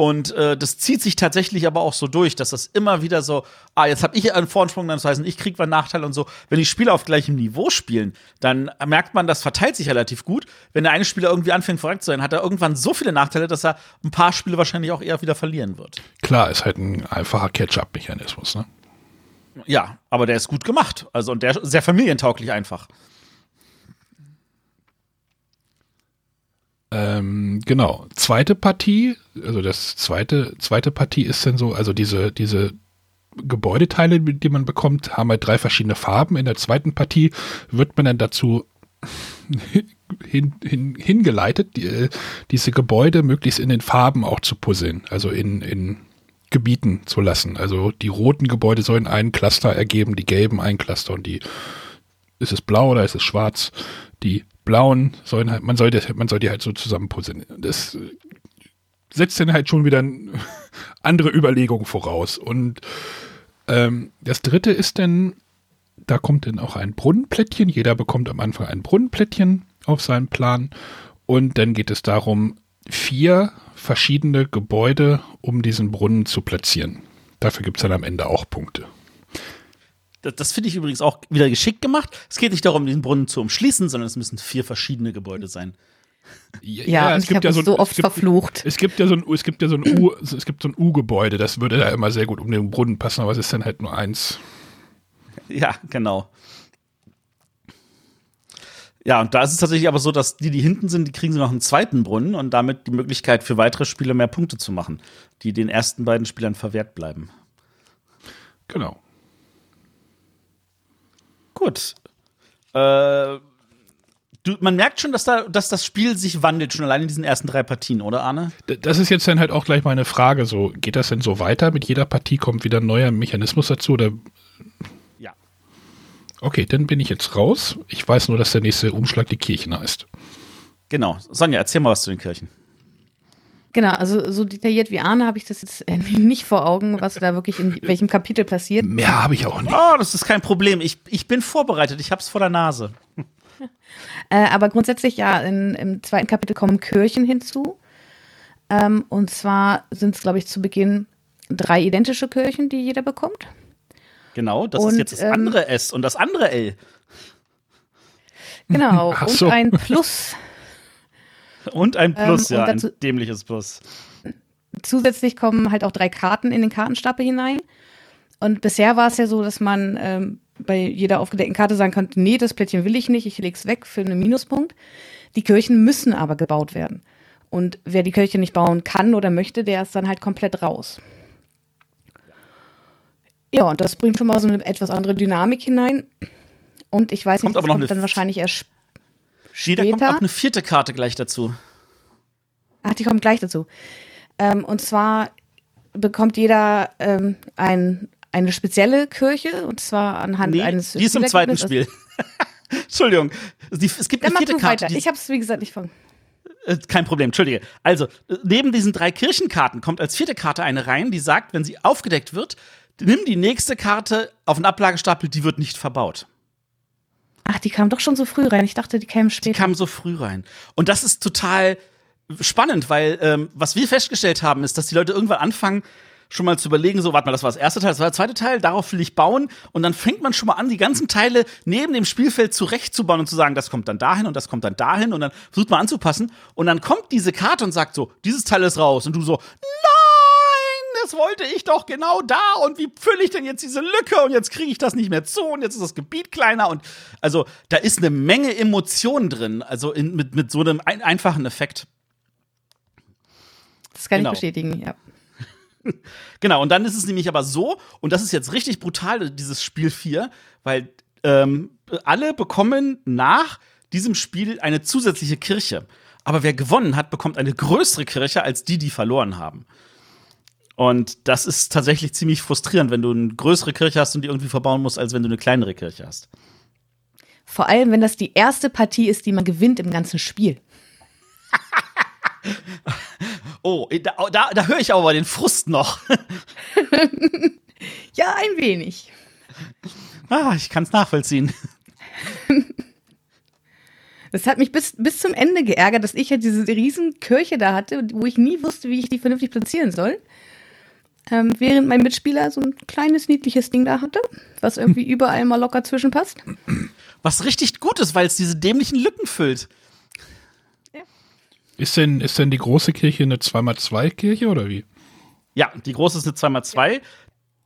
Und äh, das zieht sich tatsächlich aber auch so durch, dass das immer wieder so, ah, jetzt habe ich einen Vorsprung, das heißt, ich kriege einen Nachteil und so. Wenn die Spieler auf gleichem Niveau spielen, dann merkt man, das verteilt sich relativ gut. Wenn der eine Spieler irgendwie anfängt, verrückt zu sein, hat er irgendwann so viele Nachteile, dass er ein paar Spiele wahrscheinlich auch eher wieder verlieren wird. Klar, ist halt ein einfacher Catch-up-Mechanismus, ne? Ja, aber der ist gut gemacht. Also, und der ist sehr familientauglich einfach. Ähm, genau. Zweite Partie, also das zweite, zweite Partie ist dann so, also diese, diese Gebäudeteile, die man bekommt, haben halt drei verschiedene Farben. In der zweiten Partie wird man dann dazu hin, hin, hingeleitet, die, diese Gebäude möglichst in den Farben auch zu puzzeln, also in, in Gebieten zu lassen. Also die roten Gebäude sollen einen Cluster ergeben, die gelben ein Cluster und die ist es blau oder ist es schwarz? Die blauen sollen halt, man soll, das, man soll die halt so zusammenpuzzeln. Das setzt dann halt schon wieder andere Überlegungen voraus. Und ähm, das dritte ist dann, da kommt dann auch ein Brunnenplättchen. Jeder bekommt am Anfang ein Brunnenplättchen auf seinem Plan. Und dann geht es darum, vier verschiedene Gebäude um diesen Brunnen zu platzieren. Dafür gibt es dann am Ende auch Punkte. Das, das finde ich übrigens auch wieder geschickt gemacht. Es geht nicht darum, den Brunnen zu umschließen, sondern es müssen vier verschiedene Gebäude sein. Ja, und ich habe so, so oft es gibt, verflucht. Es gibt ja so ein, es gibt ja so ein U, es gibt so ein U-Gebäude, das würde da immer sehr gut um den Brunnen passen, aber es ist dann halt nur eins. Ja, genau. Ja, und da ist es tatsächlich aber so, dass die, die hinten sind, die kriegen sie noch einen zweiten Brunnen und damit die Möglichkeit für weitere Spieler mehr Punkte zu machen, die den ersten beiden Spielern verwehrt bleiben. Genau. Gut. Äh, du, man merkt schon, dass, da, dass das Spiel sich wandelt, schon allein in diesen ersten drei Partien, oder Arne? Das ist jetzt dann halt auch gleich meine Frage. So, geht das denn so weiter? Mit jeder Partie kommt wieder ein neuer Mechanismus dazu? Oder? Ja. Okay, dann bin ich jetzt raus. Ich weiß nur, dass der nächste Umschlag die Kirchen heißt. Genau. Sonja, erzähl mal was zu den Kirchen. Genau, also so detailliert wie Arne habe ich das jetzt äh, nicht vor Augen, was da wirklich in welchem Kapitel passiert. Mehr habe ich auch nicht. Oh, das ist kein Problem. Ich, ich bin vorbereitet. Ich habe es vor der Nase. Äh, aber grundsätzlich ja, in, im zweiten Kapitel kommen Kirchen hinzu. Ähm, und zwar sind es, glaube ich, zu Beginn drei identische Kirchen, die jeder bekommt. Genau, das Und, ist jetzt das ähm, andere S und das andere L. Genau, Ach und so. ein Plus. Und ein Plus, Ähm, und ja, dazu- ein dämliches Plus. Zusätzlich kommen halt auch drei Karten in den Kartenstapel hinein. Und bisher war es ja so, dass man ähm, bei jeder aufgedeckten Karte sagen konnte, nee, das Plättchen will ich nicht, ich leg's weg für einen Minuspunkt. Die Kirchen müssen aber gebaut werden. Und wer die Kirche nicht bauen kann oder möchte, der ist dann halt komplett raus. Ja, und das bringt schon mal so eine etwas andere Dynamik hinein. Und ich weiß Kommt nicht, das kommt dann wahrscheinlich erst. Nee, da kommt Später? auch eine vierte Karte gleich dazu. Ach, die kommt gleich dazu. Ähm, und zwar bekommt jeder ähm, ein, eine spezielle Kirche, und zwar anhand Nee, eines die ist im zweiten. Spiel. Entschuldigung. Die, es gibt Dann eine vierte Karte. Die, Ich habe es, wie gesagt, nicht von. äh, kein Problem, entschuldige. Also, äh, neben diesen drei Kirchenkarten kommt als vierte Karte eine rein, die sagt, wenn sie aufgedeckt wird, nimm die nächste Karte auf den Ablagestapel, die wird nicht verbaut. Ach, die kam doch schon so früh rein. Ich dachte, die kämen Die später. kam so früh rein. Und das ist total spannend, weil ähm, was wir festgestellt haben, ist, dass die Leute irgendwann anfangen, schon mal zu überlegen, so, warte mal, das war das erste Teil, das war der zweite Teil, darauf will ich bauen. Und dann fängt man schon mal an, die ganzen Teile neben dem Spielfeld zurechtzubauen und zu sagen, das kommt dann dahin und das kommt dann dahin und dann versucht man anzupassen. Und dann kommt diese Karte und sagt so, dieses Teil ist raus. Und du so, nein, das wollte ich doch genau da. Und wie fülle ich denn jetzt diese Lücke? Und jetzt kriege ich das nicht mehr zu und jetzt ist das Gebiet kleiner. Und also da ist eine Menge Emotionen drin, also in, mit, mit so einem ein, einfachen Effekt. Das kann genau. ich bestätigen, ja. Genau, und dann ist es nämlich aber so, und das ist jetzt richtig brutal, dieses Spiel 4, weil ähm, alle bekommen nach diesem Spiel eine zusätzliche Kirche. Aber wer gewonnen hat, bekommt eine größere Kirche als die, die verloren haben. Und das ist tatsächlich ziemlich frustrierend, wenn du eine größere Kirche hast und die irgendwie verbauen musst, als wenn du eine kleinere Kirche hast. Vor allem, wenn das die erste Partie ist, die man gewinnt im ganzen Spiel. Oh, da, da, da höre ich aber den Frust noch. Ja, ein wenig. ah, ich kann es nachvollziehen. Das hat mich bis, bis zum Ende geärgert, dass ich ja diese riesen Kirche da hatte, wo ich nie wusste, wie ich die vernünftig platzieren soll. Ähm, während mein Mitspieler so ein kleines, niedliches Ding da hatte, was irgendwie überall mal locker zwischenpasst. Was richtig gut ist, weil es diese dämlichen Lücken füllt. Ist denn, ist denn die große Kirche eine 2x2-Kirche oder wie? Ja, die große ist eine 2x2.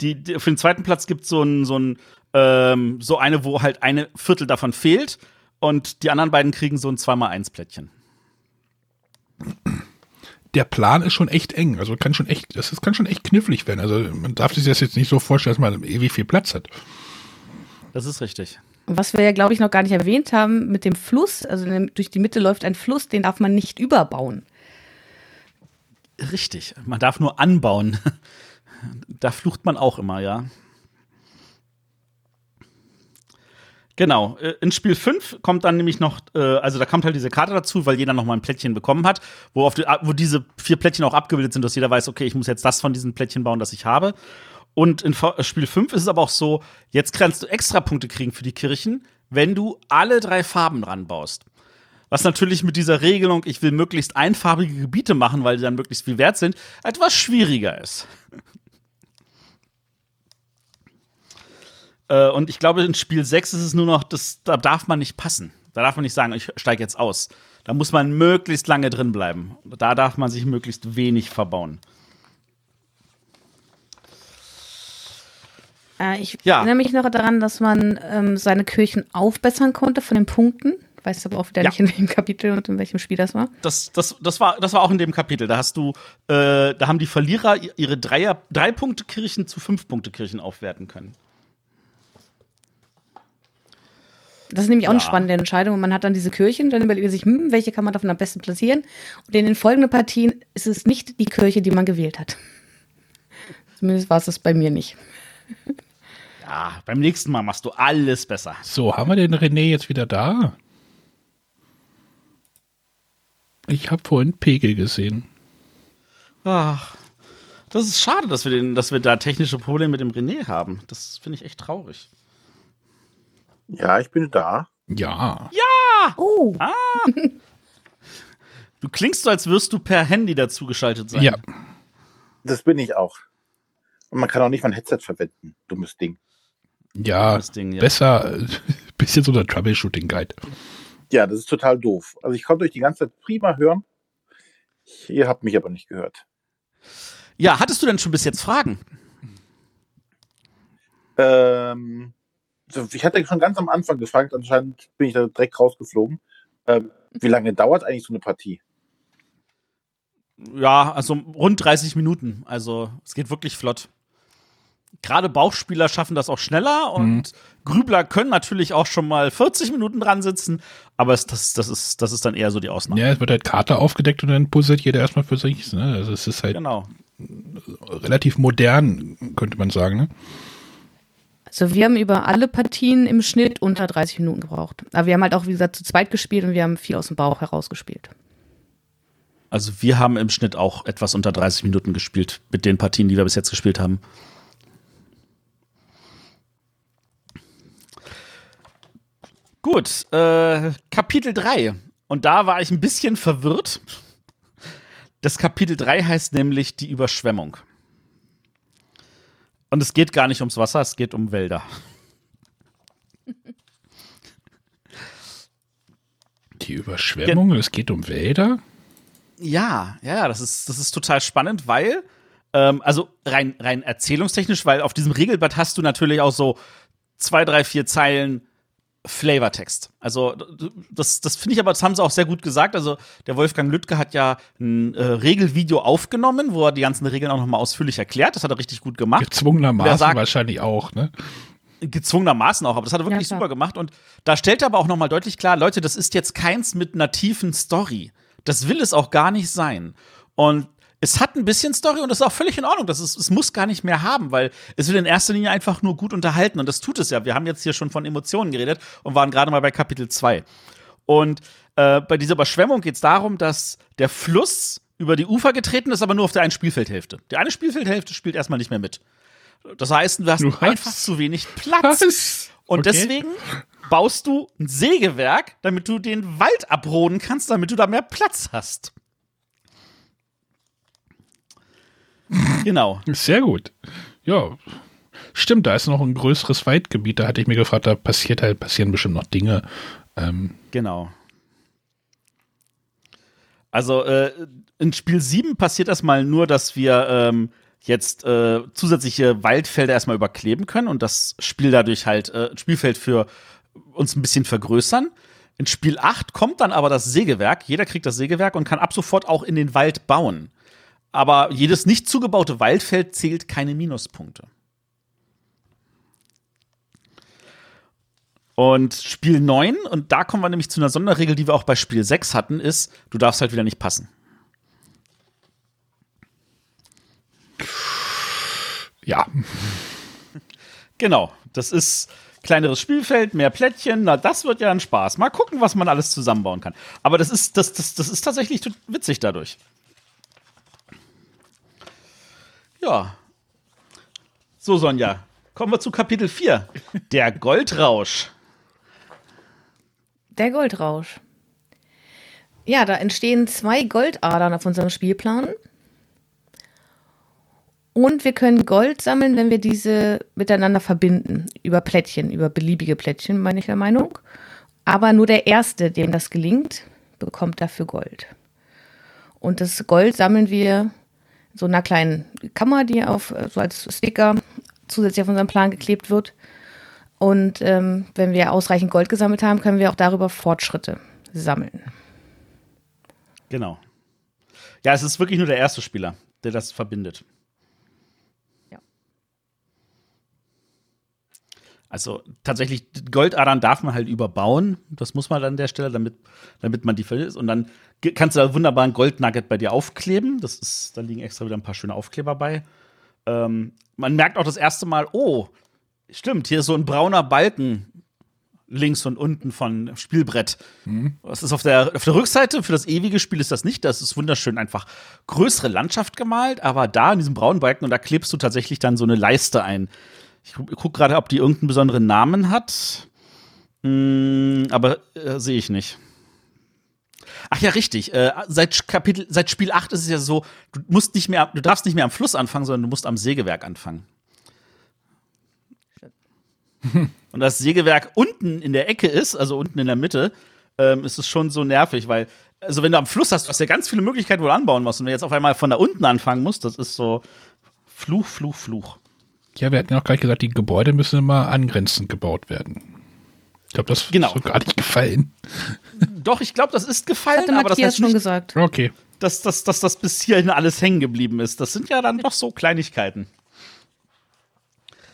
Die, die, für den zweiten Platz gibt so es so, ein, ähm, so eine, wo halt eine Viertel davon fehlt. Und die anderen beiden kriegen so ein 2x1-Plättchen. Der Plan ist schon echt eng. Also kann schon echt, das ist, kann schon echt knifflig werden. Also man darf sich das jetzt nicht so vorstellen, dass man ewig viel Platz hat. Das ist richtig. Was wir ja, glaube ich, noch gar nicht erwähnt haben, mit dem Fluss, also durch die Mitte läuft ein Fluss, den darf man nicht überbauen. Richtig. Man darf nur anbauen. Da flucht man auch immer, ja. Genau. Äh, In Spiel 5 kommt dann nämlich noch, äh, also da kommt halt diese Karte dazu, weil jeder noch mal ein Plättchen bekommen hat, wo, auf die, wo diese vier Plättchen auch abgebildet sind, dass jeder weiß, okay, ich muss jetzt das von diesen Plättchen bauen, das ich habe. Und in V- Spiel 5 ist es aber auch so, jetzt kannst du extra Punkte kriegen für die Kirchen, wenn du alle drei Farben ranbaust. Was natürlich mit dieser Regelung, ich will möglichst einfarbige Gebiete machen, weil sie dann möglichst viel wert sind, etwas schwieriger ist. Äh, und ich glaube, in Spiel 6 ist es nur noch, das, da darf man nicht passen. Da darf man nicht sagen, ich steige jetzt aus. Da muss man möglichst lange drin bleiben. Da darf man sich möglichst wenig verbauen. Äh, ich Ja. erinnere mich noch daran, dass man ähm, seine Kirchen aufbessern konnte von den Punkten. Weiß aber auch wieder Ja. nicht, in welchem Kapitel und in welchem Spiel das war. Das, das, das, war, das war auch in dem Kapitel. Da hast du, äh, da haben die Verlierer ihre Dreier, Drei-Punkte-Kirchen zu Fünf-Punkte-Kirchen aufwerten können. Das ist nämlich auch eine Ja. spannende Entscheidung. Und man hat dann diese Kirchen, dann überlegt man sich, hm, welche kann man davon am besten platzieren. Und in den folgenden Partien ist es nicht die Kirche, die man gewählt hat. Zumindest war es das bei mir nicht. Ja, beim nächsten Mal machst du alles besser. So, haben wir den René jetzt wieder da? Ich habe vorhin Pegel gesehen. Ach, das ist schade, dass wir, den, dass wir da technische Probleme mit dem René haben. Das finde ich echt traurig. Ja, ich bin da. Ja. Oh, Du klingst so, als wirst du per Handy dazugeschaltet sein. Ja. Das bin ich auch. Und man kann auch nicht mein Headset verwenden. Dummes Ding. Ja, Das Ding, ja. besser, äh, bisschen so der Troubleshooting-Guide. Ja, das ist total doof. Also ich konnte euch die ganze Zeit prima hören. Ihr habt mich aber nicht gehört. Ja, hattest du denn schon bis jetzt Fragen? Ähm, ich hatte schon ganz am Anfang gefragt, anscheinend bin ich da direkt rausgeflogen. Ähm, wie lange dauert eigentlich so eine Partie? Ja, also rund 30 Minuten. Also es geht wirklich flott. Gerade Bauchspieler schaffen das auch schneller und Grübler können natürlich auch schon mal 40 Minuten dran sitzen, aber es, das, das, ist, das ist dann eher so die Ausnahme. Ja, es wird halt Karte aufgedeckt und dann puzzelt jeder erstmal für sich. Ne? Also es ist halt Genau. relativ modern, könnte man sagen. Ne? Also wir haben über alle Partien im Schnitt unter 30 Minuten gebraucht. Aber wir haben halt auch, wie gesagt, zu zweit gespielt und wir haben viel aus dem Bauch herausgespielt. Also wir haben im Schnitt auch etwas unter 30 Minuten gespielt mit den Partien, die wir bis jetzt gespielt haben. Gut, äh, Kapitel 3. Und da war ich ein bisschen verwirrt. Das Kapitel 3 heißt nämlich die Überschwemmung. Und es geht gar nicht ums Wasser, es geht um Wälder. Die Überschwemmung, es geht um Wälder. Ja, ja, ja, das ist, das ist total spannend, weil, ähm, also rein, rein erzählungstechnisch, weil auf diesem Regelblatt hast du natürlich auch so zwei, drei, vier Zeilen Flavortext. Also das, das finde ich aber, das haben sie auch sehr gut gesagt. Also der Wolfgang Lüttke hat ja ein äh, Regelvideo aufgenommen, wo er die ganzen Regeln auch nochmal ausführlich erklärt. Das hat er richtig gut gemacht. Gezwungenermaßen sagt- wahrscheinlich auch, ne? gezwungenermaßen auch, aber das hat er wirklich Ja, super gemacht. Und da stellt er aber auch nochmal deutlich klar, Leute, das ist jetzt keins mit einer tiefen Story. Das will es auch gar nicht sein. Und es hat ein bisschen Story und das ist auch völlig in Ordnung. Das ist, es muss gar nicht mehr haben, weil es will in erster Linie einfach nur gut unterhalten. Und das tut es ja. Wir haben jetzt hier schon von Emotionen geredet und waren gerade mal bei Kapitel 2. Und äh, bei dieser Überschwemmung geht es darum, dass der Fluss über die Ufer getreten ist, aber nur auf der einen Spielfeldhälfte. Die eine Spielfeldhälfte spielt erstmal nicht mehr mit. Das heißt, du hast Du einfach zu wenig Platz. Was? Und Okay. deswegen baust du ein Sägewerk, damit du den Wald abroden kannst, damit du da mehr Platz hast. Genau. Sehr gut. Ja. Stimmt, da ist noch ein größeres Waldgebiet. Da hatte ich mir gefragt, da passiert halt, passieren bestimmt noch Dinge. Ähm, Genau. Also äh, in Spiel 7 passiert erstmal nur, dass wir ähm, jetzt äh, zusätzliche Waldfelder erstmal überkleben können und das Spiel dadurch halt äh, Spielfeld für uns ein bisschen vergrößern. In Spiel 8 kommt dann aber das Sägewerk. Jeder kriegt das Sägewerk und kann ab sofort auch in den Wald bauen. Aber jedes nicht zugebaute Waldfeld zählt keine Minuspunkte. Und Spiel 9, und da kommen wir nämlich zu einer Sonderregel, die wir auch bei Spiel 6 hatten, ist, du darfst halt wieder nicht passen. ja, Genau, das ist kleineres Spielfeld, mehr Plättchen, na, das wird ja ein Spaß. Mal gucken, was man alles zusammenbauen kann. Aber das ist, das, das, das ist tatsächlich witzig dadurch. Ja. So, Sonja, kommen wir zu Kapitel 4. Der Goldrausch. Der Goldrausch. Ja, da entstehen zwei Goldadern auf unserem Spielplan. Und wir können Gold sammeln, wenn wir diese miteinander verbinden. Über Plättchen, über beliebige Plättchen, meine ich der Meinung. Aber nur der Erste, dem das gelingt, bekommt dafür Gold. Und das Gold sammeln wir so einer kleinen Kammer, die auf so als Sticker zusätzlich auf unseren Plan geklebt wird. Und ähm, wenn wir ausreichend Gold gesammelt haben, können wir auch darüber Fortschritte sammeln. Genau. Ja, es ist wirklich nur der erste Spieler, der das verbindet. Also tatsächlich, Goldadern darf man halt überbauen. Das muss man an der Stelle, damit, damit man die verliert. Und dann kannst du da wunderbar ein Goldnugget bei dir aufkleben. Das ist, da liegen extra wieder ein paar schöne Aufkleber bei. Ähm, man merkt auch das erste Mal, oh, stimmt, hier ist so ein brauner Balken links und unten von Spielbrett. Mhm. Das ist auf der, auf der Rückseite für das ewige Spiel ist das nicht. Das ist wunderschön einfach größere Landschaft gemalt, aber da in diesem braunen Balken und da klebst du tatsächlich dann so eine Leiste ein. Ich gucke gerade, ob die irgendeinen besonderen Namen hat. Hm, aber äh, sehe ich nicht. Ach ja, richtig. Äh, seit Kapitel, seit Spiel 8 ist es ja so, du musst nicht mehr, du darfst nicht mehr am Fluss anfangen, sondern du musst am Sägewerk anfangen. Und das Sägewerk unten in der Ecke ist, also unten in der Mitte, ähm, ist es schon so nervig, weil, also wenn du am Fluss hast, du hast ja ganz viele Möglichkeiten, wo du anbauen musst. Und wenn du jetzt auf einmal von da unten anfangen musst, das ist so Fluch, Fluch, Fluch. Ja, wir hatten ja auch gleich gesagt, die Gebäude müssen immer angrenzend gebaut werden. Ich glaube, das genau. ist so gar nicht gefallen. Doch, ich glaube, das ist gefallen, Hatte aber das Matthias heißt schon nicht, gesagt. Okay. dass, dass, dass das bis hierhin alles hängen geblieben ist. Das sind ja dann doch so Kleinigkeiten.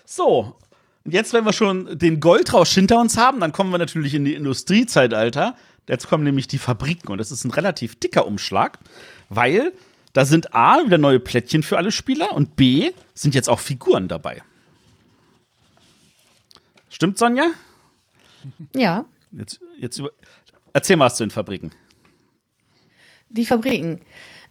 So, und jetzt, wenn wir schon den Goldrausch hinter uns haben, dann kommen wir natürlich in die Industriezeitalter. Jetzt kommen nämlich die Fabriken und das ist ein relativ dicker Umschlag, weil da sind A, wieder neue Plättchen für alle Spieler und B, sind jetzt auch Figuren dabei. Stimmt, Sonja? Ja, Jetzt, jetzt über Erzähl mal was zu den Fabriken. die Fabriken.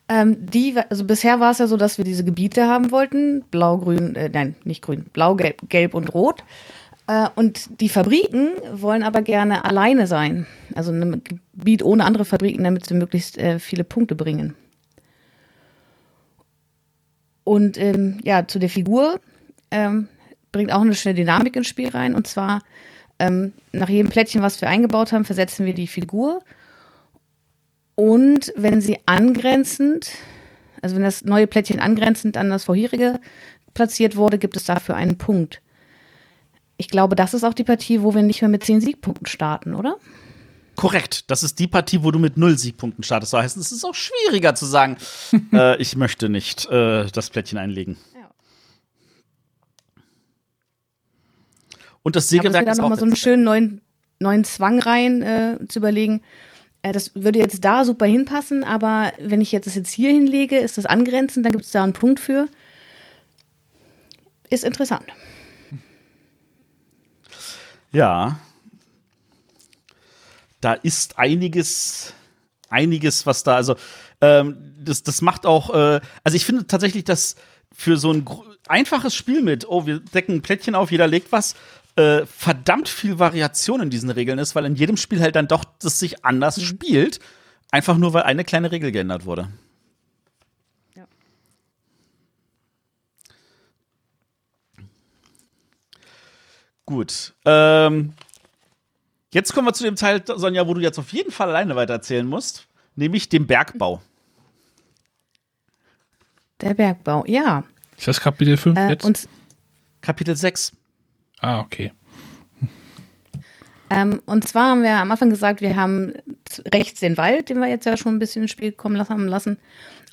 Ähm, die, also bisher war es ja so, dass wir diese Gebiete haben wollten, blau, grün, äh, nein, nicht grün, blau, gelb, gelb und rot. Äh, und die Fabriken wollen aber gerne alleine sein. Also ein Gebiet ohne andere Fabriken, damit sie möglichst äh, viele Punkte bringen. Und ähm, ja, zu der Figur ähm, bringt auch eine schöne Dynamik ins Spiel rein. Und zwar ähm, nach jedem Plättchen, was wir eingebaut haben, versetzen wir die Figur. Und wenn sie angrenzend, also wenn das neue Plättchen angrenzend an das vorherige platziert wurde, gibt es dafür einen Punkt. Ich glaube, das ist auch die Partie, wo wir nicht mehr mit zehn Siegpunkten starten, oder? Korrekt, das ist die Partie, wo du mit null Siegpunkten startest. Das heißt, es ist auch schwieriger zu sagen, äh, ich möchte nicht äh, das Plättchen einlegen. Ja. Und das Sägewerk da ist auch nochmal so einen schönen neuen, neuen Zwang rein äh, zu überlegen. Äh, das würde jetzt da super hinpassen, aber wenn ich jetzt das jetzt hier hinlege, ist das angrenzend, dann gibt es da einen Punkt für. Ist interessant. Ja. Da ist einiges, einiges, was da, also, ähm, das, das macht auch, äh, also ich finde tatsächlich, dass für so ein einfaches Spiel mit, oh, wir decken ein Plättchen auf, jeder legt was, äh, verdammt viel Variation in diesen Regeln ist, weil in jedem Spiel halt dann doch das sich anders spielt, einfach nur weil eine kleine Regel geändert wurde. Ja. Gut. Ähm, jetzt kommen wir zu dem Teil, Sonja, wo du jetzt auf jeden Fall alleine weitererzählen musst, nämlich dem Bergbau. Der Bergbau, ja. Ist das Kapitel 5 Äh, jetzt? und, Kapitel 6. ah, okay. ähm, und zwar haben wir am Anfang gesagt, wir haben rechts den Wald, den wir jetzt ja schon ein bisschen ins Spiel kommen lassen, haben lassen.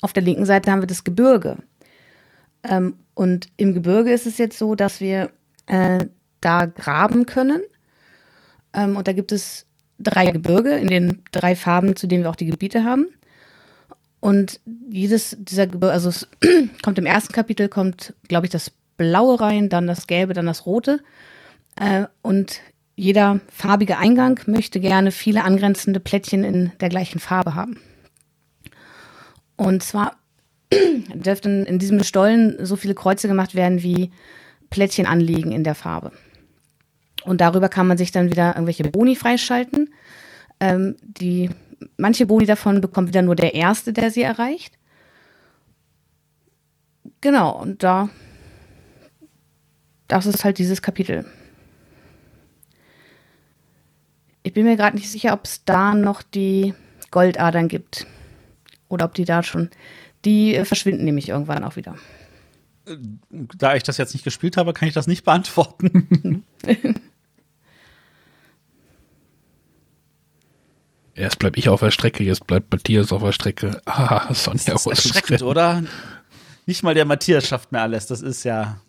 Auf der linken Seite haben wir das Gebirge. Ähm, und im Gebirge ist es jetzt so, dass wir äh, da graben können. Ähm, und da gibt es drei Gebirge in den drei Farben, zu denen wir auch die Gebiete haben. Und jedes dieser Gebirge, also es kommt im ersten Kapitel, kommt, glaube ich, das Blaue rein, dann das Gelbe, dann das Rote. Äh, und jeder farbige Eingang möchte gerne viele angrenzende Plättchen in der gleichen Farbe haben. Und zwar dürften in diesem Stollen so viele Kreuze gemacht werden, wie Plättchen anliegen in der Farbe. Und darüber kann man sich dann wieder irgendwelche Boni freischalten. Ähm, die, manche Boni davon bekommt wieder nur der Erste, der sie erreicht. Genau, und da, das ist halt dieses Kapitel. Ich bin mir gerade nicht sicher, ob es da noch die Goldadern gibt. Oder ob die da schon. Die äh, verschwinden nämlich irgendwann auch wieder. Da ich das jetzt nicht gespielt habe, kann ich das nicht beantworten. Erst bleib ich auf der Strecke, jetzt bleibt Matthias auf der Strecke. Ah, Sonja das ist erschreckend, oder? Nicht mal der Matthias schafft mehr alles. Das ist ja.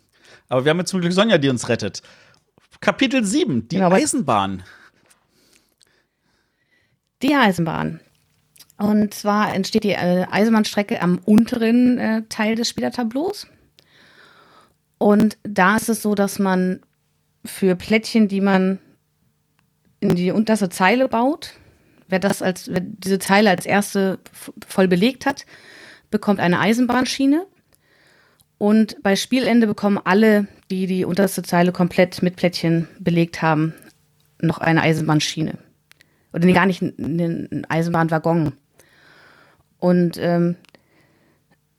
Aber wir haben jetzt zum Glück Sonja, die uns rettet. Kapitel 7, die Genau, aber- Eisenbahn. Die Eisenbahn. Und zwar entsteht die äh, Eisenbahnstrecke am unteren äh, Teil des Spielertableaus. Und da ist es so, dass man für Plättchen, die man in die unterste Zeile baut, wer das als, wer diese Zeile als erste voll belegt hat, bekommt eine Eisenbahnschiene. Und bei Spielende bekommen alle, die die unterste Zeile komplett mit Plättchen belegt haben, noch eine Eisenbahnschiene oder nee, gar nicht ein, ein Eisenbahnwaggon. Und ähm,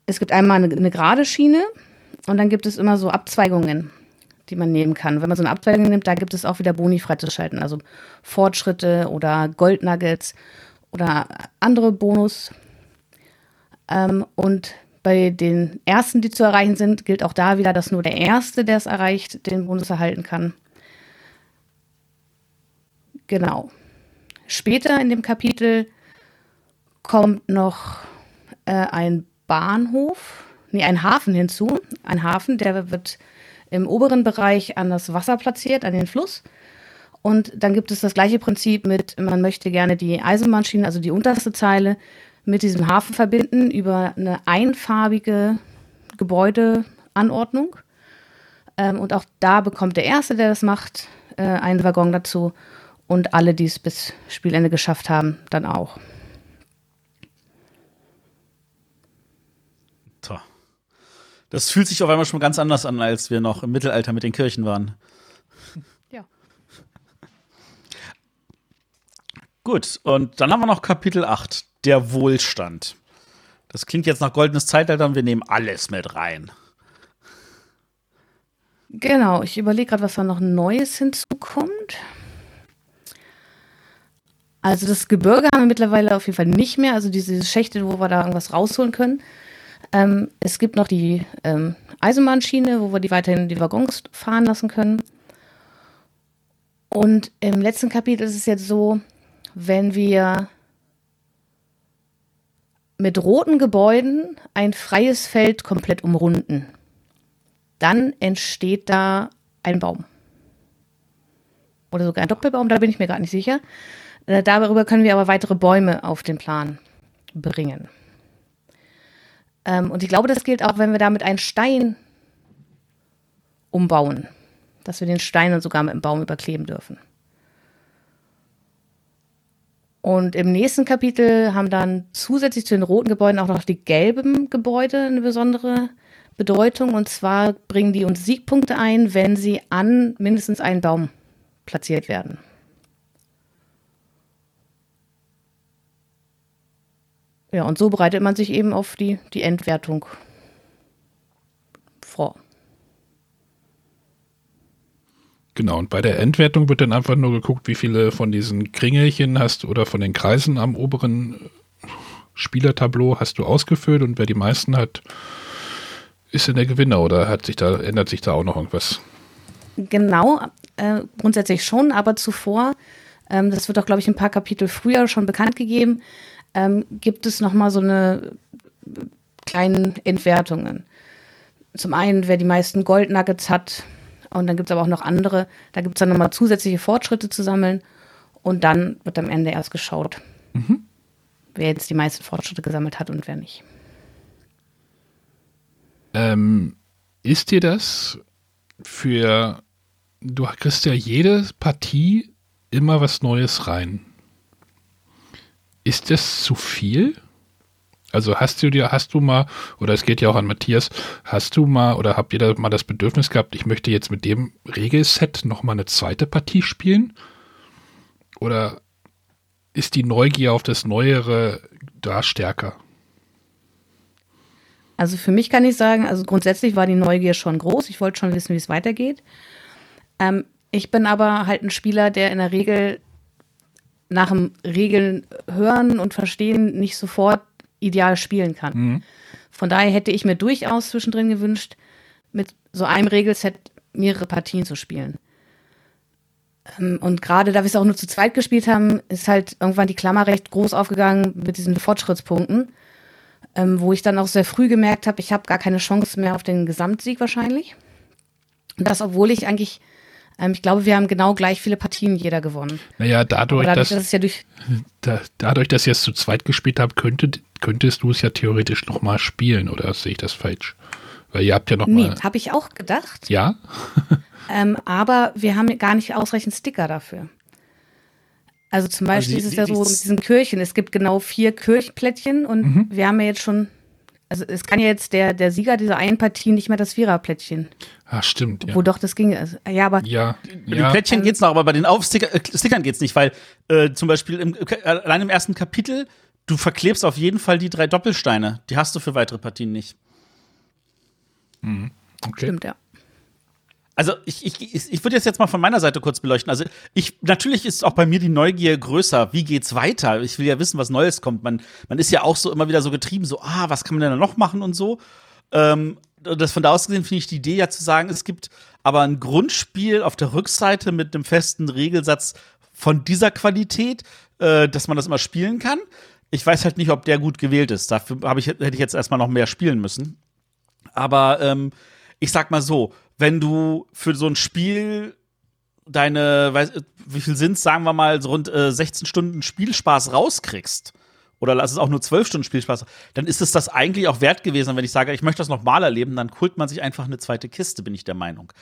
es gibt einmal eine, eine gerade Schiene und dann gibt es immer so Abzweigungen, die man nehmen kann. Wenn man so eine Abzweigung nimmt, da gibt es auch wieder Boni freizuschalten, also Fortschritte oder Goldnuggets oder andere Bonus. Ähm, und bei den ersten, die zu erreichen sind, gilt auch da wieder, dass nur der Erste, der es erreicht, den Bonus erhalten kann. Genau. Später in dem Kapitel kommt noch äh, ein Bahnhof, nee, ein Hafen hinzu. Ein Hafen, der wird im oberen Bereich an das Wasser platziert, an den Fluss. Und dann gibt es das gleiche Prinzip mit, man möchte gerne die Eisenbahnschiene, also die unterste Zeile, mit diesem Hafen verbinden über eine einfarbige Gebäudeanordnung. Ähm, und auch da bekommt der Erste, der das macht, äh, einen Waggon dazu. Und alle, die es bis Spielende geschafft haben, dann auch. Das fühlt sich auf einmal schon ganz anders an, als wir noch im Mittelalter mit den Kirchen waren. Ja. Gut, und dann haben wir noch Kapitel 8, der Wohlstand. Das klingt jetzt nach goldenes Zeitalter und wir nehmen alles mit rein. Genau, ich überlege gerade, was da noch Neues hinzukommt. Also das Gebirge haben wir mittlerweile auf jeden Fall nicht mehr, also diese Schächte, wo wir da irgendwas rausholen können. Ähm, es gibt noch die ähm, Eisenbahnschiene, wo wir die weiterhin die Waggons fahren lassen können. Und im letzten Kapitel ist es jetzt so, wenn wir mit roten Gebäuden ein freies Feld komplett umrunden, dann entsteht da ein Baum. Oder sogar ein Doppelbaum, da bin ich mir gerade nicht sicher. Äh, Darüber können wir aber weitere Bäume auf den Plan bringen. Ähm, und ich glaube, das gilt auch, wenn wir damit einen Stein umbauen. Dass wir den Stein dann sogar mit dem Baum überkleben dürfen. Und im nächsten Kapitel haben dann zusätzlich zu den roten Gebäuden auch noch die gelben Gebäude eine besondere Bedeutung. Und zwar bringen die uns Siegpunkte ein, wenn sie an mindestens einen Baum platziert werden. Ja, und so bereitet man sich eben auf die, die Endwertung vor. Genau, und bei der Endwertung wird dann einfach nur geguckt, wie viele von diesen Kringelchen hast oder von den Kreisen am oberen Spielertableau hast du ausgefüllt und wer die meisten hat, ist in der Gewinner oder hat sich da, ändert sich da auch noch irgendwas? Genau, äh, grundsätzlich schon, aber zuvor, ähm, das wird auch, glaube ich, ein paar Kapitel früher schon bekannt gegeben, ähm, gibt es nochmal so eine kleinen Entwertungen. Zum einen, wer die meisten Goldnuggets hat, und dann gibt es aber auch noch andere, da gibt es dann nochmal zusätzliche Fortschritte zu sammeln und dann wird am Ende erst geschaut, wer jetzt die meisten Fortschritte gesammelt hat und wer nicht. Ähm, ist dir das für, du kriegst ja jede Partie immer was Neues rein. Ist das zu viel? Also hast du dir, hast du mal, oder es geht ja auch an Matthias, hast du mal oder habt ihr da mal das Bedürfnis gehabt, ich möchte jetzt mit dem Regelset nochmal eine zweite Partie spielen? Oder ist die Neugier auf das Neuere da stärker? Also für mich kann ich sagen, also grundsätzlich war die Neugier schon groß. Ich wollte schon wissen, wie es weitergeht. Ähm, ich bin aber halt ein Spieler, der in der Regel nach dem Regeln hören und verstehen nicht sofort ideal spielen kann. Mhm. Von daher hätte ich mir durchaus zwischendrin gewünscht, mit so einem Regelset mehrere Partien zu spielen. Ähm, und gerade da wir es auch nur zu zweit gespielt haben, ist halt irgendwann die Klammer recht groß aufgegangen mit diesen Fortschrittspunkten, ähm, wo ich dann auch sehr früh gemerkt habe, ich habe gar keine Chance mehr auf den Gesamtsieg wahrscheinlich. Und das, obwohl ich eigentlich ähm, ich glaube, wir haben genau gleich viele Partien jeder gewonnen. Naja, dadurch, dadurch dass, dass ja durch da, dadurch, dass ihr es zu zweit gespielt habt, könntet, könntest du es ja theoretisch nochmal spielen, oder sehe ich das falsch? Weil ihr habt ja nochmal. Nee, habe ich auch gedacht. Ja. ähm, aber wir haben gar nicht ausreichend Sticker dafür. Also zum also Beispiel also die, ist es ja so mit diesen Kirchen. Es gibt genau vier Kirchenplättchen und mhm. wir haben ja jetzt schon also es kann ja jetzt der, der Sieger dieser einen Partie nicht mehr das Viererplättchen. Ah, stimmt. Ja. Wo doch das ging. Also, ja, aber. Ja, die ja. Plättchen geht's noch, aber bei den Aufstickern äh, geht's nicht, weil äh, zum Beispiel im, äh, allein im ersten Kapitel, du verklebst auf jeden Fall die drei Doppelsteine. Die hast du für weitere Partien nicht. Mhm. Okay. Stimmt, ja. Also ich, ich, ich würde jetzt mal von meiner Seite kurz beleuchten. Also ich natürlich ist auch bei mir die Neugier größer. Wie geht's weiter? Ich will ja wissen, was Neues kommt. Man, man ist ja auch so immer wieder so getrieben, so ah, was kann man denn noch machen und so. Ähm, das von da aus gesehen finde ich die Idee ja zu sagen, es gibt aber ein Grundspiel auf der Rückseite mit einem festen Regelsatz von dieser Qualität, äh, dass man das immer spielen kann. Ich weiß halt nicht, ob der gut gewählt ist. Dafür ich, hätte ich jetzt erstmal noch mehr spielen müssen. Aber ähm, ich sag mal so, wenn du für so ein Spiel deine, weiß, wie viel sind sagen wir mal, so rund äh, 16 Stunden Spielspaß rauskriegst, oder lass es auch nur 12 Stunden Spielspaß, dann ist es das eigentlich auch wert gewesen. Und wenn ich sage, ich möchte das nochmal erleben, dann holt man sich einfach eine zweite Kiste, bin ich der Meinung.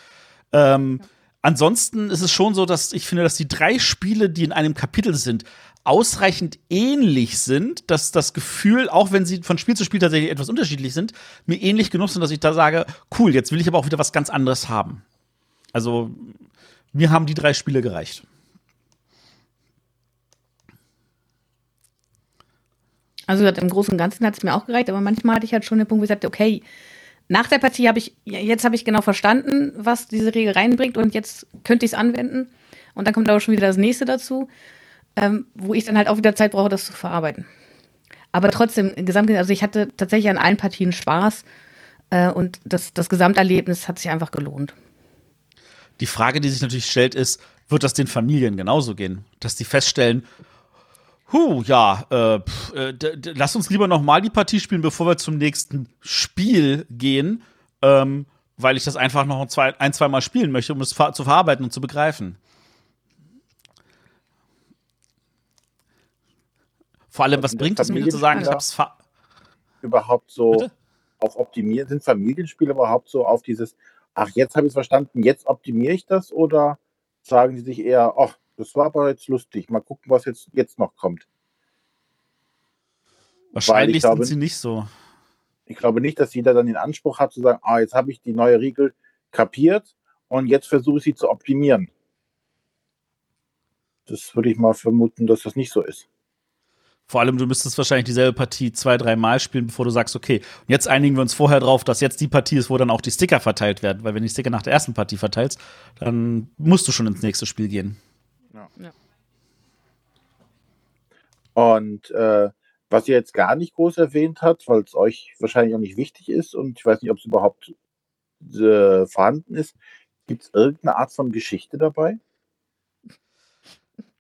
Ähm, ansonsten ist es schon so, dass ich finde, dass die drei Spiele, die in einem Kapitel sind, ausreichend ähnlich sind, dass das Gefühl, auch wenn sie von Spiel zu Spiel tatsächlich etwas unterschiedlich sind, mir ähnlich genug sind, dass ich da sage, cool, jetzt will ich aber auch wieder was ganz anderes haben. Also mir haben die drei Spiele gereicht. Also im Großen und Ganzen hat es mir auch gereicht, aber manchmal hatte ich halt schon den Punkt, wo ich sagte, okay, nach der Partie habe ich, jetzt habe ich genau verstanden, was diese Regel reinbringt und jetzt könnte ich es anwenden. Und dann kommt aber schon wieder das nächste dazu ähm, wo ich dann halt auch wieder Zeit brauche, das zu verarbeiten. Aber trotzdem, gesamt, also ich hatte tatsächlich an allen Partien Spaß äh, und das, das Gesamterlebnis hat sich einfach gelohnt. Die Frage, die sich natürlich stellt, ist, wird das den Familien genauso gehen? Dass die feststellen, Huh, ja, äh, pff, äh, lass uns lieber noch mal die Partie spielen, bevor wir zum nächsten Spiel gehen, ähm, weil ich das einfach noch ein, zwei, ein zwei Mal spielen möchte, um es zu verarbeiten und zu begreifen. Vor allem, was bringt es mir zu sagen, ich hab's überhaupt so Bitte? auch optimiert? Sind Familienspiele überhaupt so auf dieses, ach, jetzt habe ich es verstanden, jetzt optimiere ich das? Oder sagen sie sich eher, ach, das war aber jetzt lustig, mal gucken, was jetzt, jetzt noch kommt? Wahrscheinlich glaube, sind sie nicht so. Ich glaube nicht, dass jeder dann den Anspruch hat zu sagen, ah, jetzt habe ich die neue Regel kapiert und jetzt versuche ich sie zu optimieren. Das würde ich mal vermuten, dass das nicht so ist. Vor allem, du müsstest wahrscheinlich dieselbe Partie zwei, drei Mal spielen, bevor du sagst, okay, und jetzt einigen wir uns vorher drauf, dass jetzt die Partie ist, wo dann auch die Sticker verteilt werden. Weil wenn du die Sticker nach der ersten Partie verteilst, dann musst du schon ins nächste Spiel gehen. Ja. ja. Und äh, was ihr jetzt gar nicht groß erwähnt habt, weil es euch wahrscheinlich auch nicht wichtig ist und ich weiß nicht, ob es überhaupt äh, vorhanden ist, gibt es irgendeine Art von Geschichte dabei?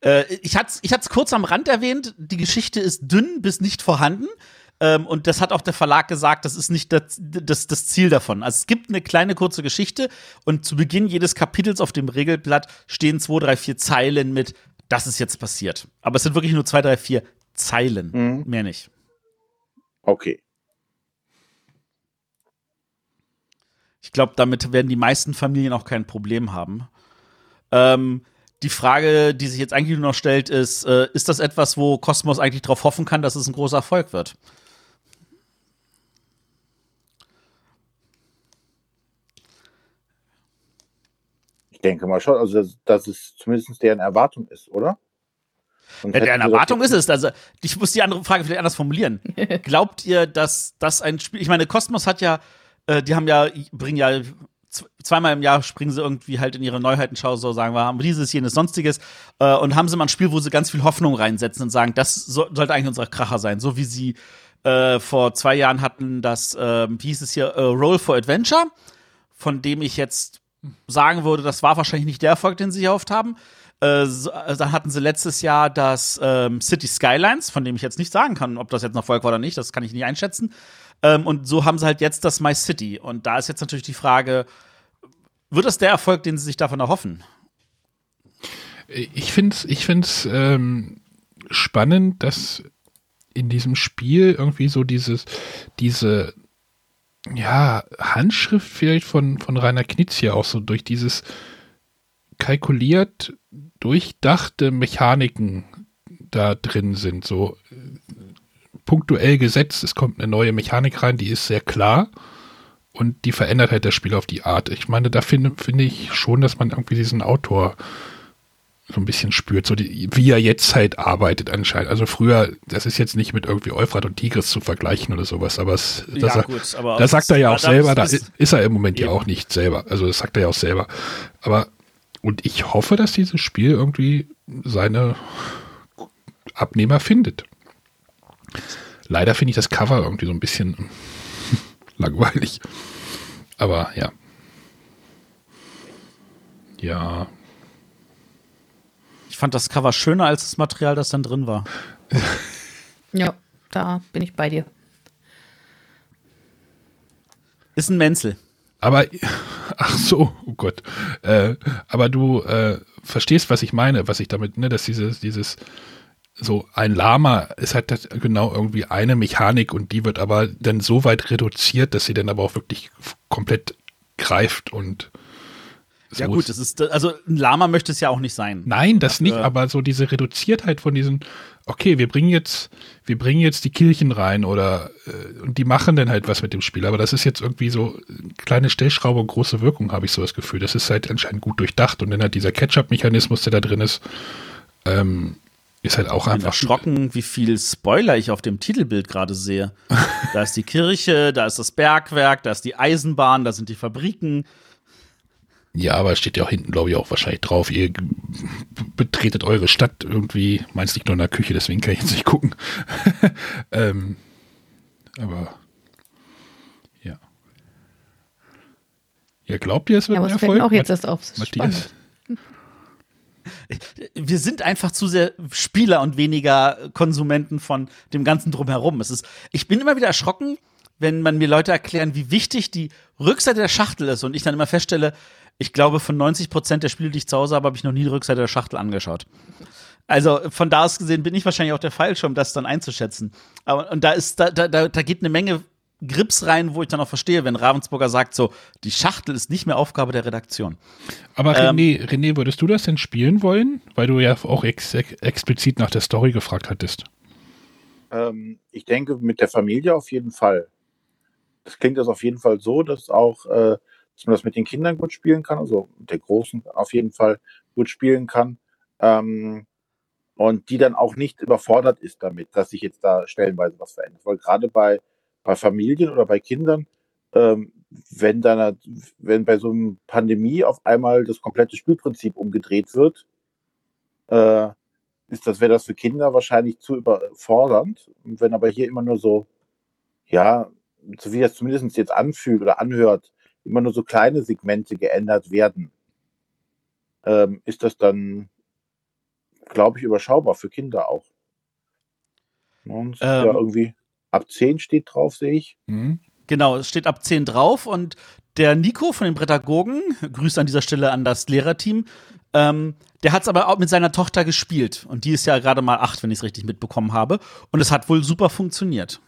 Äh, ich hatte es ich kurz am Rand erwähnt, die Geschichte ist dünn bis nicht vorhanden. Ähm, und das hat auch der Verlag gesagt, das ist nicht das, das, das Ziel davon. Also es gibt eine kleine kurze Geschichte und zu Beginn jedes Kapitels auf dem Regelblatt stehen zwei, drei, vier Zeilen mit, das ist jetzt passiert. Aber es sind wirklich nur zwei, drei, vier Zeilen, mhm. mehr nicht. Okay. Ich glaube, damit werden die meisten Familien auch kein Problem haben. Ähm, die Frage, die sich jetzt eigentlich nur noch stellt, ist, äh, ist das etwas, wo Cosmos eigentlich darauf hoffen kann, dass es ein großer Erfolg wird? Ich denke mal schon, also dass, dass es zumindest deren Erwartung ist, oder? Ja, deren Erwartung ist es. Also, ich muss die andere Frage vielleicht anders formulieren. Glaubt ihr, dass das ein Spiel, ich meine, Cosmos hat ja, äh, die haben ja, bringen ja zweimal im Jahr springen sie irgendwie halt in ihre Neuheitenschau, so sagen wir, haben dieses, jenes, sonstiges, äh, und haben sie mal ein Spiel, wo sie ganz viel Hoffnung reinsetzen und sagen, das so, sollte eigentlich unser Kracher sein, so wie sie äh, vor zwei Jahren hatten, das, ähm, wie hieß es hier, äh, Roll for Adventure, von dem ich jetzt sagen würde, das war wahrscheinlich nicht der Erfolg, den sie erhofft haben. Äh, äh, dann hatten sie letztes Jahr das ähm, City Skylines, von dem ich jetzt nicht sagen kann, ob das jetzt ein Erfolg war oder nicht, das kann ich nicht einschätzen. Ähm, und so haben sie halt jetzt das My City. Und da ist jetzt natürlich die Frage, wird das der Erfolg, den sie sich davon erhoffen? Ich finde es ich find's, ähm, spannend, dass in diesem Spiel irgendwie so dieses, diese, ja, Handschrift vielleicht von, von Rainer Knitz hier auch so durch dieses kalkuliert durchdachte Mechaniken da drin sind, so äh, punktuell gesetzt, es kommt eine neue Mechanik rein, die ist sehr klar und die verändert halt das Spiel auf die Art. Ich meine, da finde finde ich schon, dass man irgendwie diesen Autor so ein bisschen spürt, so die, wie er jetzt halt arbeitet anscheinend. Also früher, das ist jetzt nicht mit irgendwie Euphrat und Tigris zu vergleichen oder sowas, aber es, das, Ja, gut, aber da sagt er ja auch das- selber, da das- ist, ist er im Moment ja Eben. auch nicht selber. Also das sagt er ja auch selber. Aber und ich hoffe, dass dieses Spiel irgendwie seine Abnehmer findet. Leider finde ich das Cover irgendwie so ein bisschen langweilig. Aber ja. Ja, Ich fand das Cover schöner als das Material, das dann drin war. Ja, da bin ich bei dir. Ist ein Menzel. Aber, ach so, oh Gott. Äh, aber du äh, verstehst, was ich meine, was ich damit, ne, dass dieses, dieses, so ein Lama ist halt das genau irgendwie eine Mechanik und die wird aber dann so weit reduziert, dass sie dann aber auch wirklich komplett greift und so Ja, gut, das ist, also ein Lama möchte es ja auch nicht sein. Nein, das nicht, äh, aber so diese Reduziertheit von diesen, okay, wir bringen jetzt, wir bringen jetzt die Kirchen rein oder äh, und die machen dann halt was mit dem Spiel, aber das ist jetzt irgendwie so kleine Stellschraube und große Wirkung, habe ich so das Gefühl. Das ist halt anscheinend gut durchdacht und dann hat dieser Catch-up-Mechanismus, der da drin ist, ähm, ist halt auch Ich bin einfach erschrocken, wie viel Spoiler ich auf dem Titelbild gerade sehe. da ist die Kirche, da ist das Bergwerk, da ist die Eisenbahn, da sind die Fabriken. Ja, aber es steht ja auch hinten, glaube ich, auch wahrscheinlich drauf. Ihr betretet eure Stadt irgendwie. Meins liegt nur in der Küche, deswegen kann ich jetzt nicht gucken. ähm, aber ja. Ja, glaubt ihr, es wird Ja, aber ein Erfolg? auch jetzt erst auf. Matthias? Wir sind einfach zu sehr Spieler und weniger Konsumenten von dem ganzen Drumherum. Es ist, ich bin immer wieder erschrocken, wenn man mir Leute erklären, wie wichtig die Rückseite der Schachtel ist und ich dann immer feststelle, ich glaube, von 90 Prozent der Spiele, die ich zu Hause habe, habe ich noch nie die Rückseite der Schachtel angeschaut. Also von da aus gesehen bin ich wahrscheinlich auch der Falsche, um das dann einzuschätzen. Aber und da ist, da, da, da, da geht eine Menge Grips rein, wo ich dann auch verstehe, wenn Ravensburger sagt, so, die Schachtel ist nicht mehr Aufgabe der Redaktion. Aber Ähm, René, René, würdest du das denn spielen wollen? Weil du ja auch ex ex explizit nach der Story gefragt hattest. Ähm, ich denke, mit der Familie auf jeden Fall. Das klingt das auf jeden Fall so, dass auch, äh, dass man das mit den Kindern gut spielen kann, also mit der Großen auf jeden Fall gut spielen kann. Ähm, und die dann auch nicht überfordert ist damit, dass sich jetzt da stellenweise was verändert. Weil gerade bei, bei Familien oder bei Kindern, ähm, wenn dann, wenn bei so einer Pandemie auf einmal das komplette Spielprinzip umgedreht wird, äh, ist das, wäre das für Kinder wahrscheinlich zu überfordernd. Und wenn aber hier immer nur so, ja, so wie das zumindest jetzt anfühlt oder anhört, immer nur so kleine Segmente geändert werden, ähm, ist das dann, glaube ich, überschaubar für Kinder auch. Und ist ja Ähm. irgendwie ab 10 steht drauf, sehe ich. Hm? Genau, es steht ab 10 drauf und der Nico von den Pädagogen, Grüße an dieser Stelle an das Lehrerteam, ähm, der hat es aber auch mit seiner Tochter gespielt und die ist ja gerade mal acht, wenn ich es richtig mitbekommen habe und es hat wohl super funktioniert.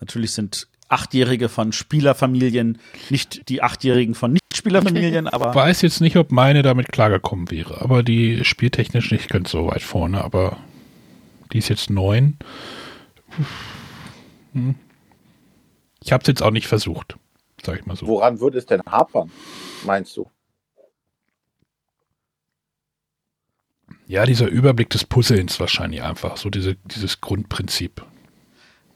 Natürlich sind Achtjährige von Spielerfamilien nicht die Achtjährigen von Nicht-Spielerfamilien, aber Weiß jetzt nicht, ob meine damit klargekommen wäre, aber die spieltechnisch nicht ganz so weit vorne, aber die ist jetzt neun. Hm. Ich habe es jetzt auch nicht versucht, sag ich mal so. Woran würde es denn hapern, meinst du? Ja, dieser Überblick des Puzzlens wahrscheinlich einfach, so diese, dieses Grundprinzip.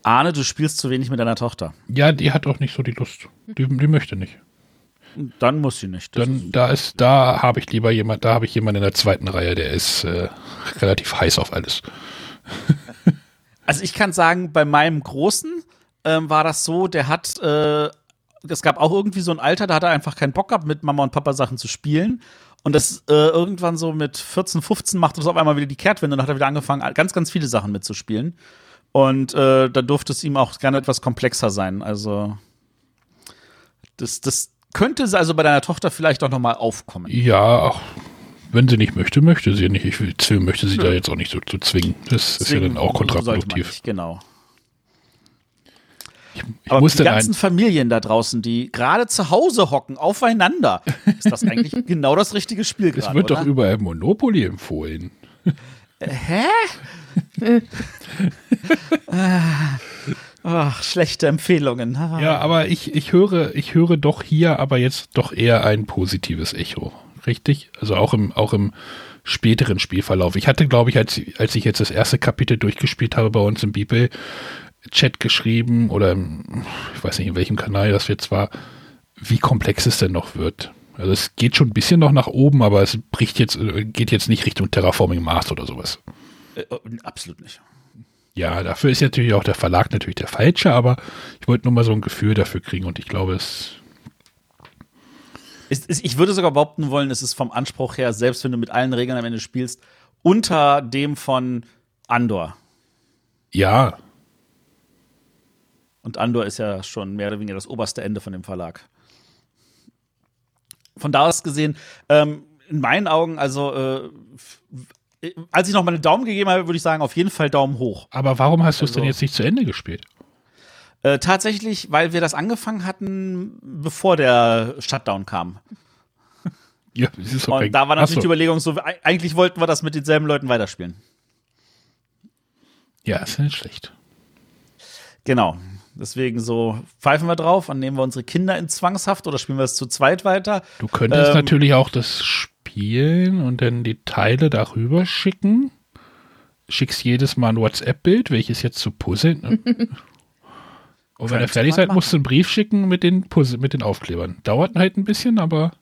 Arne, du spielst zu wenig mit deiner Tochter. Ja, die hat auch nicht so die Lust. Die, die möchte nicht. Dann muss sie nicht. Das Dann ist- da ist, da habe ich lieber jemand, da habe ich jemanden in der zweiten Reihe, der ist äh, relativ heiß auf alles. Also ich kann sagen, bei meinem Großen ähm, war das so, der hat, äh, es gab auch irgendwie so ein Alter, da hat er einfach keinen Bock gehabt, mit Mama und Papa Sachen zu spielen. Und das äh, irgendwann so mit 14, 15 machte das auf einmal wieder die Kehrtwende und hat er wieder angefangen, ganz, ganz viele Sachen mitzuspielen. Und äh, da durfte es ihm auch gerne etwas komplexer sein. Also das, das könnte also bei deiner Tochter vielleicht auch noch mal aufkommen. Ja, ach, wenn sie nicht möchte, möchte sie nicht. Ich will, möchte sie da jetzt auch nicht so zu zwingen. Das ist ja dann auch Deswegen kontraproduktiv. nicht, Genau. Ich Aber muss die ganzen Familien da draußen, die gerade zu Hause hocken, aufeinander, ist das eigentlich genau das richtige Spiel es gerade, wird doch oder? überall Monopoly empfohlen. Hä? Ach, schlechte Empfehlungen. Ja, aber ich, ich höre, ich höre doch hier aber jetzt doch eher ein positives Echo. Richtig? Also auch im, auch im späteren Spielverlauf. Ich hatte, glaube ich, als, als ich jetzt das erste Kapitel durchgespielt habe bei uns im Bibel, Chat geschrieben oder im, ich weiß nicht, in welchem Kanal das jetzt war, wie komplex es denn noch wird. Also es geht schon ein bisschen noch nach oben, aber es bricht jetzt, äh, geht jetzt nicht Richtung Terraforming Mars oder sowas. Äh, absolut nicht. Ja, dafür ist natürlich auch der Verlag natürlich der falsche, aber ich wollte nur mal so ein Gefühl dafür kriegen und ich glaube, es ich würde sogar behaupten wollen, es ist vom Anspruch her, selbst wenn du mit allen Regeln am Ende spielst, unter dem von Andor. ja, Und Andor ist ja schon mehr oder weniger das oberste Ende von dem Verlag. Von da aus gesehen, ähm, in meinen Augen, also äh, als ich noch meine Daumen gegeben habe, würde ich sagen, auf jeden Fall Daumen hoch. Aber warum hast du es Also- denn jetzt nicht zu Ende gespielt? Äh, tatsächlich, weil wir das angefangen hatten, bevor der Shutdown kam. Ja, das ist doch Und da war natürlich Ach die so. Überlegung so, eigentlich wollten wir das mit denselben Leuten weiterspielen. Ja, ist ja nicht schlecht. Genau. Deswegen so pfeifen wir drauf und nehmen wir unsere Kinder in Zwangshaft oder spielen wir es zu zweit weiter. Du könntest Ähm, natürlich auch das spielen und dann die Teile darüber schicken. Schickst jedes Mal ein WhatsApp-Bild, welches jetzt zu puzzeln. Ne? Und wenn ihr fertig seid, machen. musst du einen Brief schicken mit den Puzzle, mit den Aufklebern. Dauert halt ein bisschen, aber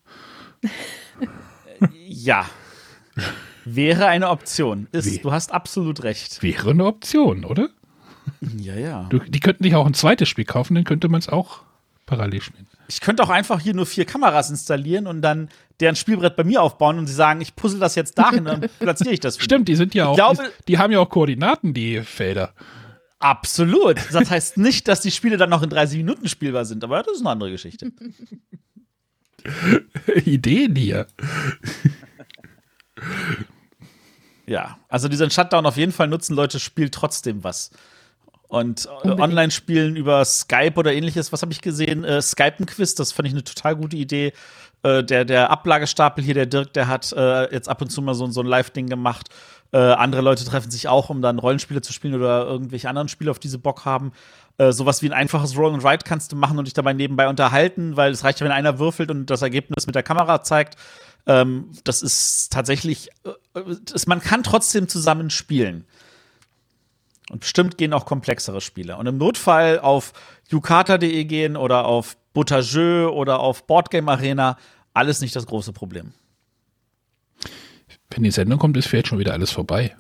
Ja. Wäre eine Option. Ist, Wie? du hast absolut recht. wäre eine Option, oder? Ja, ja. Du, die könnten dich auch ein zweites Spiel kaufen, dann könnte man es auch parallel spielen. Ich könnte auch einfach hier nur vier Kameras installieren und dann deren Spielbrett bei mir aufbauen und sie sagen, ich puzzle das jetzt dahin, dann platziere ich das. für Stimmt, die sind ja auch, glaube- die, die haben ja auch Koordinaten, die Felder. Absolut. Das heißt nicht, dass die Spiele dann noch in 30 Minuten spielbar sind, aber das ist eine andere Geschichte. Ideen hier. Ja, also diesen Shutdown auf jeden Fall nutzen Leute, spielt trotzdem was. Und äh. Online-Spielen über Skype oder ähnliches, was habe ich gesehen? Äh, Skype-Quiz, das fand ich eine total gute Idee. Äh, der, der Ablagestapel hier, der Dirk, der hat äh, jetzt ab und zu mal so, so ein Live-Ding gemacht. Äh, andere Leute treffen sich auch, um dann Rollenspiele zu spielen oder irgendwelche anderen Spiele, auf die sie Bock haben. Äh, sowas wie ein einfaches Roll and Write kannst du machen und dich dabei nebenbei unterhalten, weil es reicht ja, wenn einer würfelt und das Ergebnis mit der Kamera zeigt. Ähm, das ist tatsächlich, äh, das, man kann trotzdem zusammen spielen. Und bestimmt gehen auch komplexere Spiele. Und im Notfall auf yukata.de gehen oder auf Butageux oder auf Boardgame Arena, alles nicht das große Problem. Wenn die Sendung kommt, ist vielleicht schon wieder alles vorbei.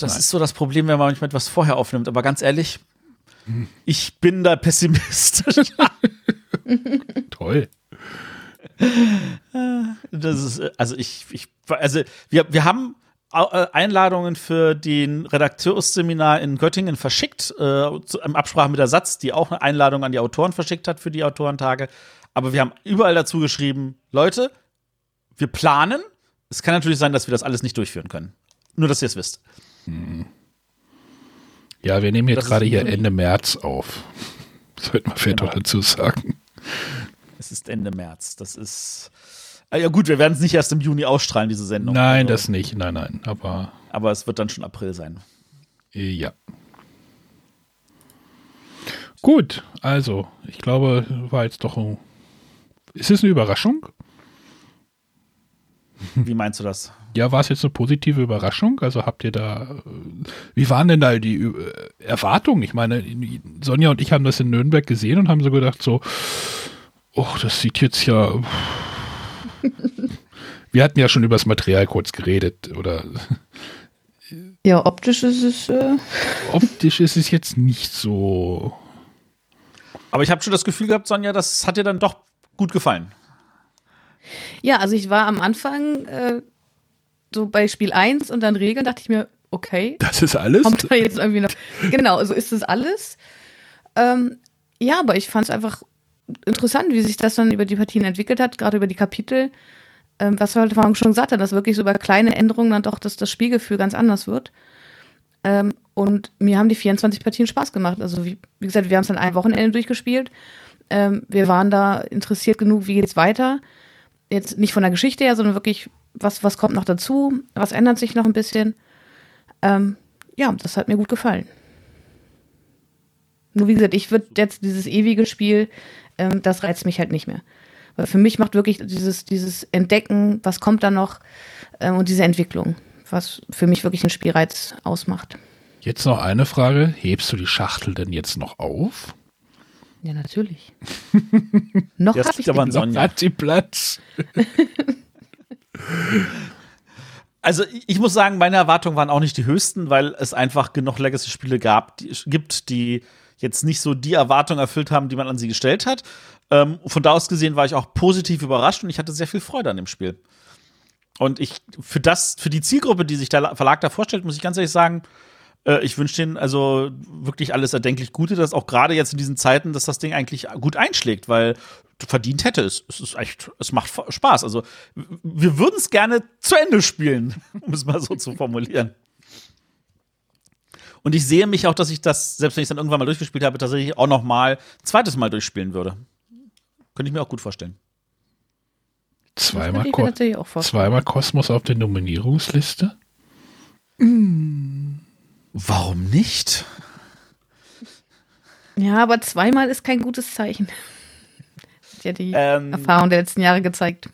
Das ist so das Problem, wenn man manchmal etwas vorher aufnimmt. Aber ganz ehrlich, ich bin da pessimistisch. Toll. Das ist, also ich, ich also wir, wir haben Einladungen für den Redakteursseminar in Göttingen verschickt, äh, zu, im Absprache mit der Satz, die auch eine Einladung an die Autoren verschickt hat für die Autorentage. Aber wir haben überall dazu geschrieben, Leute, wir planen. Es kann natürlich sein, dass wir das alles nicht durchführen können. Nur, dass ihr es wisst. Ja, wir nehmen jetzt gerade hier Ende März auf. Sollten wir vielleicht Genau. doch dazu sagen. Es ist Ende März. Das ist. Ah, ja, gut, wir werden es nicht erst im Juni ausstrahlen, diese Sendung. Nein, Also, das nicht. Nein, nein. Aber Aber es wird dann schon April sein. ja. Gut, also, ich glaube, war jetzt doch ein. Ist es eine Überraschung? Wie meinst du das? Ja, war es jetzt eine positive Überraschung? Also habt ihr da, äh, wie waren denn da die äh, Erwartungen? Ich meine, Sonja und ich haben das in Nürnberg gesehen und haben so gedacht, so, oh, das sieht jetzt ja. Wir hatten ja schon über das Material kurz geredet, oder? Ja, optisch ist es. Äh optisch ist es jetzt nicht so. Aber ich habe schon das Gefühl gehabt, Sonja, das hat dir dann doch gut gefallen. Ja, also ich war am Anfang äh, so bei Spiel 1 und dann Regeln, dachte ich mir, okay. Das ist alles? Kommt da jetzt irgendwie noch. Genau, so ist das alles. Ähm, ja, aber ich fand es einfach interessant, wie sich das dann über die Partien entwickelt hat, gerade über die Kapitel. Ähm, was wir heute Morgen schon gesagt haben, dass wirklich so über kleine Änderungen dann doch das, das Spielgefühl ganz anders wird. Ähm, und mir haben die 24 Partien Spaß gemacht. Also, wie, wie gesagt, wir haben es dann ein Wochenende durchgespielt. Ähm, wir waren da interessiert genug, wie geht es weiter. Jetzt nicht von der Geschichte her, sondern wirklich, was, was kommt noch dazu? Was ändert sich noch ein bisschen? Ähm, ja, das hat mir gut gefallen. Nur wie gesagt, ich würde jetzt dieses ewige Spiel, ähm, das reizt mich halt nicht mehr. Weil für mich macht wirklich dieses, dieses Entdecken, was kommt da noch ähm, und diese Entwicklung, was für mich wirklich einen Spielreiz ausmacht. Jetzt noch eine Frage. Hebst du die Schachtel denn jetzt noch auf? Ja, natürlich. noch habe ich aber noch hat sie Platz. Also ich muss sagen, meine Erwartungen waren auch nicht die höchsten, weil es einfach genug Legacy-Spiele gab, die, gibt, die jetzt nicht so die Erwartungen erfüllt haben, die man an sie gestellt hat. Ähm, von da aus gesehen war ich auch positiv überrascht und ich hatte sehr viel Freude an dem Spiel. Und ich, für das, für die Zielgruppe, die sich der Verlag da vorstellt, muss ich ganz ehrlich sagen, äh, ich wünsche denen also wirklich alles erdenklich Gute, dass auch gerade jetzt in diesen Zeiten, dass das Ding eigentlich gut einschlägt, weil verdient hätte es. Es ist echt, es macht Spaß. Also, wir würden es gerne zu Ende spielen, um es mal so zu formulieren. Und ich sehe mich auch, dass ich das, selbst wenn ich es dann irgendwann mal durchgespielt habe, tatsächlich auch noch mal zweites Mal durchspielen würde. Könnte ich mir auch gut vorstellen. Zweimal, Ko zweimal Kosmos auf der Nominierungsliste? Mm. Warum nicht? Ja, aber zweimal ist kein gutes Zeichen. Hat ja die ähm, Erfahrung der letzten Jahre gezeigt.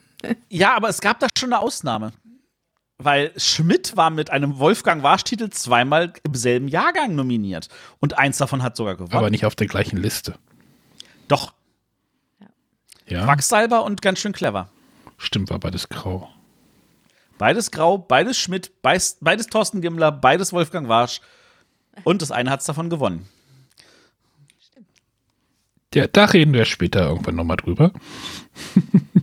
Ja, aber es gab da schon eine Ausnahme. Weil Schmidt war mit einem Wolfgang Warsch-Titel zweimal im selben Jahrgang nominiert. Und eins davon hat sogar gewonnen. Aber nicht auf der gleichen Liste. Doch, ja. Quacksalber und ganz schön clever. Stimmt, war beides grau. Beides grau, beides Schmidt, beides, beides Thorsten Gimmler, beides Wolfgang Warsch. Und das eine hat es davon gewonnen. Ja, da reden wir später irgendwann nochmal drüber.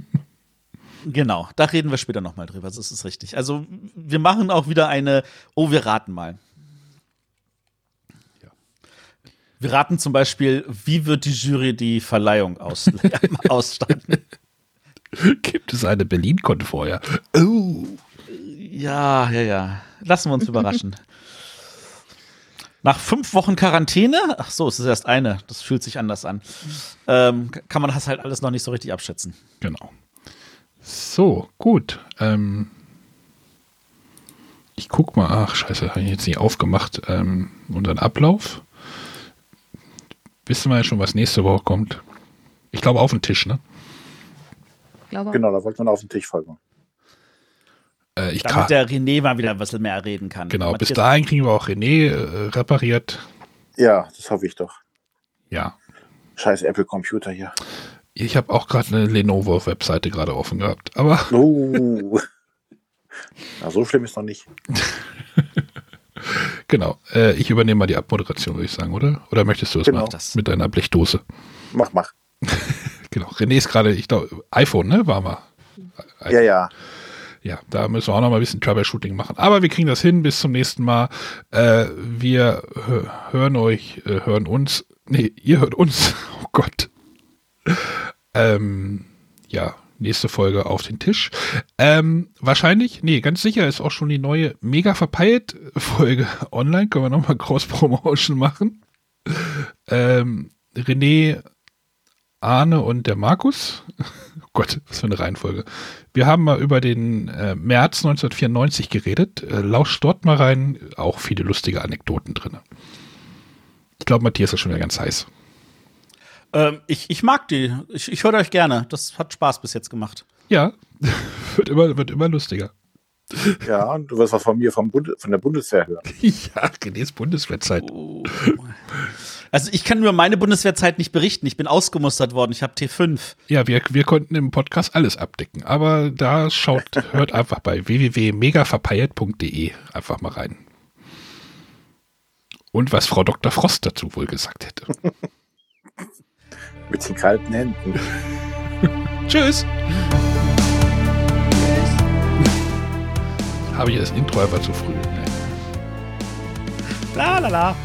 genau, da reden wir später nochmal drüber. Das ist richtig. Also, wir machen auch wieder eine, oh, wir raten mal. Wir raten zum Beispiel, wie wird die Jury die Verleihung aus ausstatten? Gibt es eine Berlin-Con vorher? Oh. Ja, ja, ja. Lassen wir uns überraschen. Nach fünf Wochen Quarantäne, ach so, es ist erst eine, das fühlt sich anders an, ähm, kann man das halt alles noch nicht so richtig abschätzen. Genau. So, gut. Ähm, ich guck mal, ach scheiße, habe ich jetzt nicht aufgemacht, ähm, unseren Ablauf wissen wir ja schon, was nächste Woche kommt. Ich glaube auf den Tisch, ne? Glaube. Genau, da wollte man auf den Tisch folgen. Äh, ich Damit der René mal wieder ein bisschen mehr reden kann. Genau, bis dahin kriegen wir auch René äh, repariert. Ja, das hoffe ich doch. Ja. Scheiß Apple-Computer hier. Ich habe auch gerade eine Lenovo-Webseite gerade offen gehabt, aber. Oh. Na, so schlimm ist noch nicht. Genau. Äh, ich übernehme mal die Abmoderation, würde ich sagen, oder? Oder möchtest du es genau. machen? Mit deiner Blechdose. Mach, mach. genau. René ist gerade, ich glaube, iPhone, ne? War mal. IPhone. Ja, ja. Ja, da müssen wir auch noch mal ein bisschen Troubleshooting machen. Aber wir kriegen das hin. Bis zum nächsten Mal. Äh, wir hören euch, äh, hören uns. Nee, ihr hört uns. Oh Gott. Ähm, ja, nächste Folge auf den Tisch. Ähm, wahrscheinlich, nee, ganz sicher ist auch schon die neue Mega verpeilt Folge online. Können wir nochmal Cross-Promotion machen. Ähm, René, Arne und der Markus. Oh Gott, was für eine Reihenfolge. Wir haben mal über den äh, März 1994 geredet. Äh, lauscht dort mal rein. Auch viele lustige Anekdoten drin. Ich glaube, Matthias ist schon wieder ganz heiß. Ähm, ich, ich mag die. Ich, ich höre euch gerne. Das hat Spaß bis jetzt gemacht. Ja, wird immer, wird immer lustiger. Ja, und du wirst was von mir vom Bund von der Bundeswehr hören. Ja, Renés Bundeswehrzeit. Oh. Also ich kann nur meine Bundeswehrzeit nicht berichten. Ich bin ausgemustert worden. Ich habe T5. Ja, wir, wir konnten im Podcast alles abdecken. Aber da schaut, hört einfach bei www.megaverpeilt.de einfach mal rein. Und was Frau Dr. Frost dazu wohl gesagt hätte. Mit den kalten Händen. Tschüss. Habe ich das Intro einfach zu früh. Ne? La la la.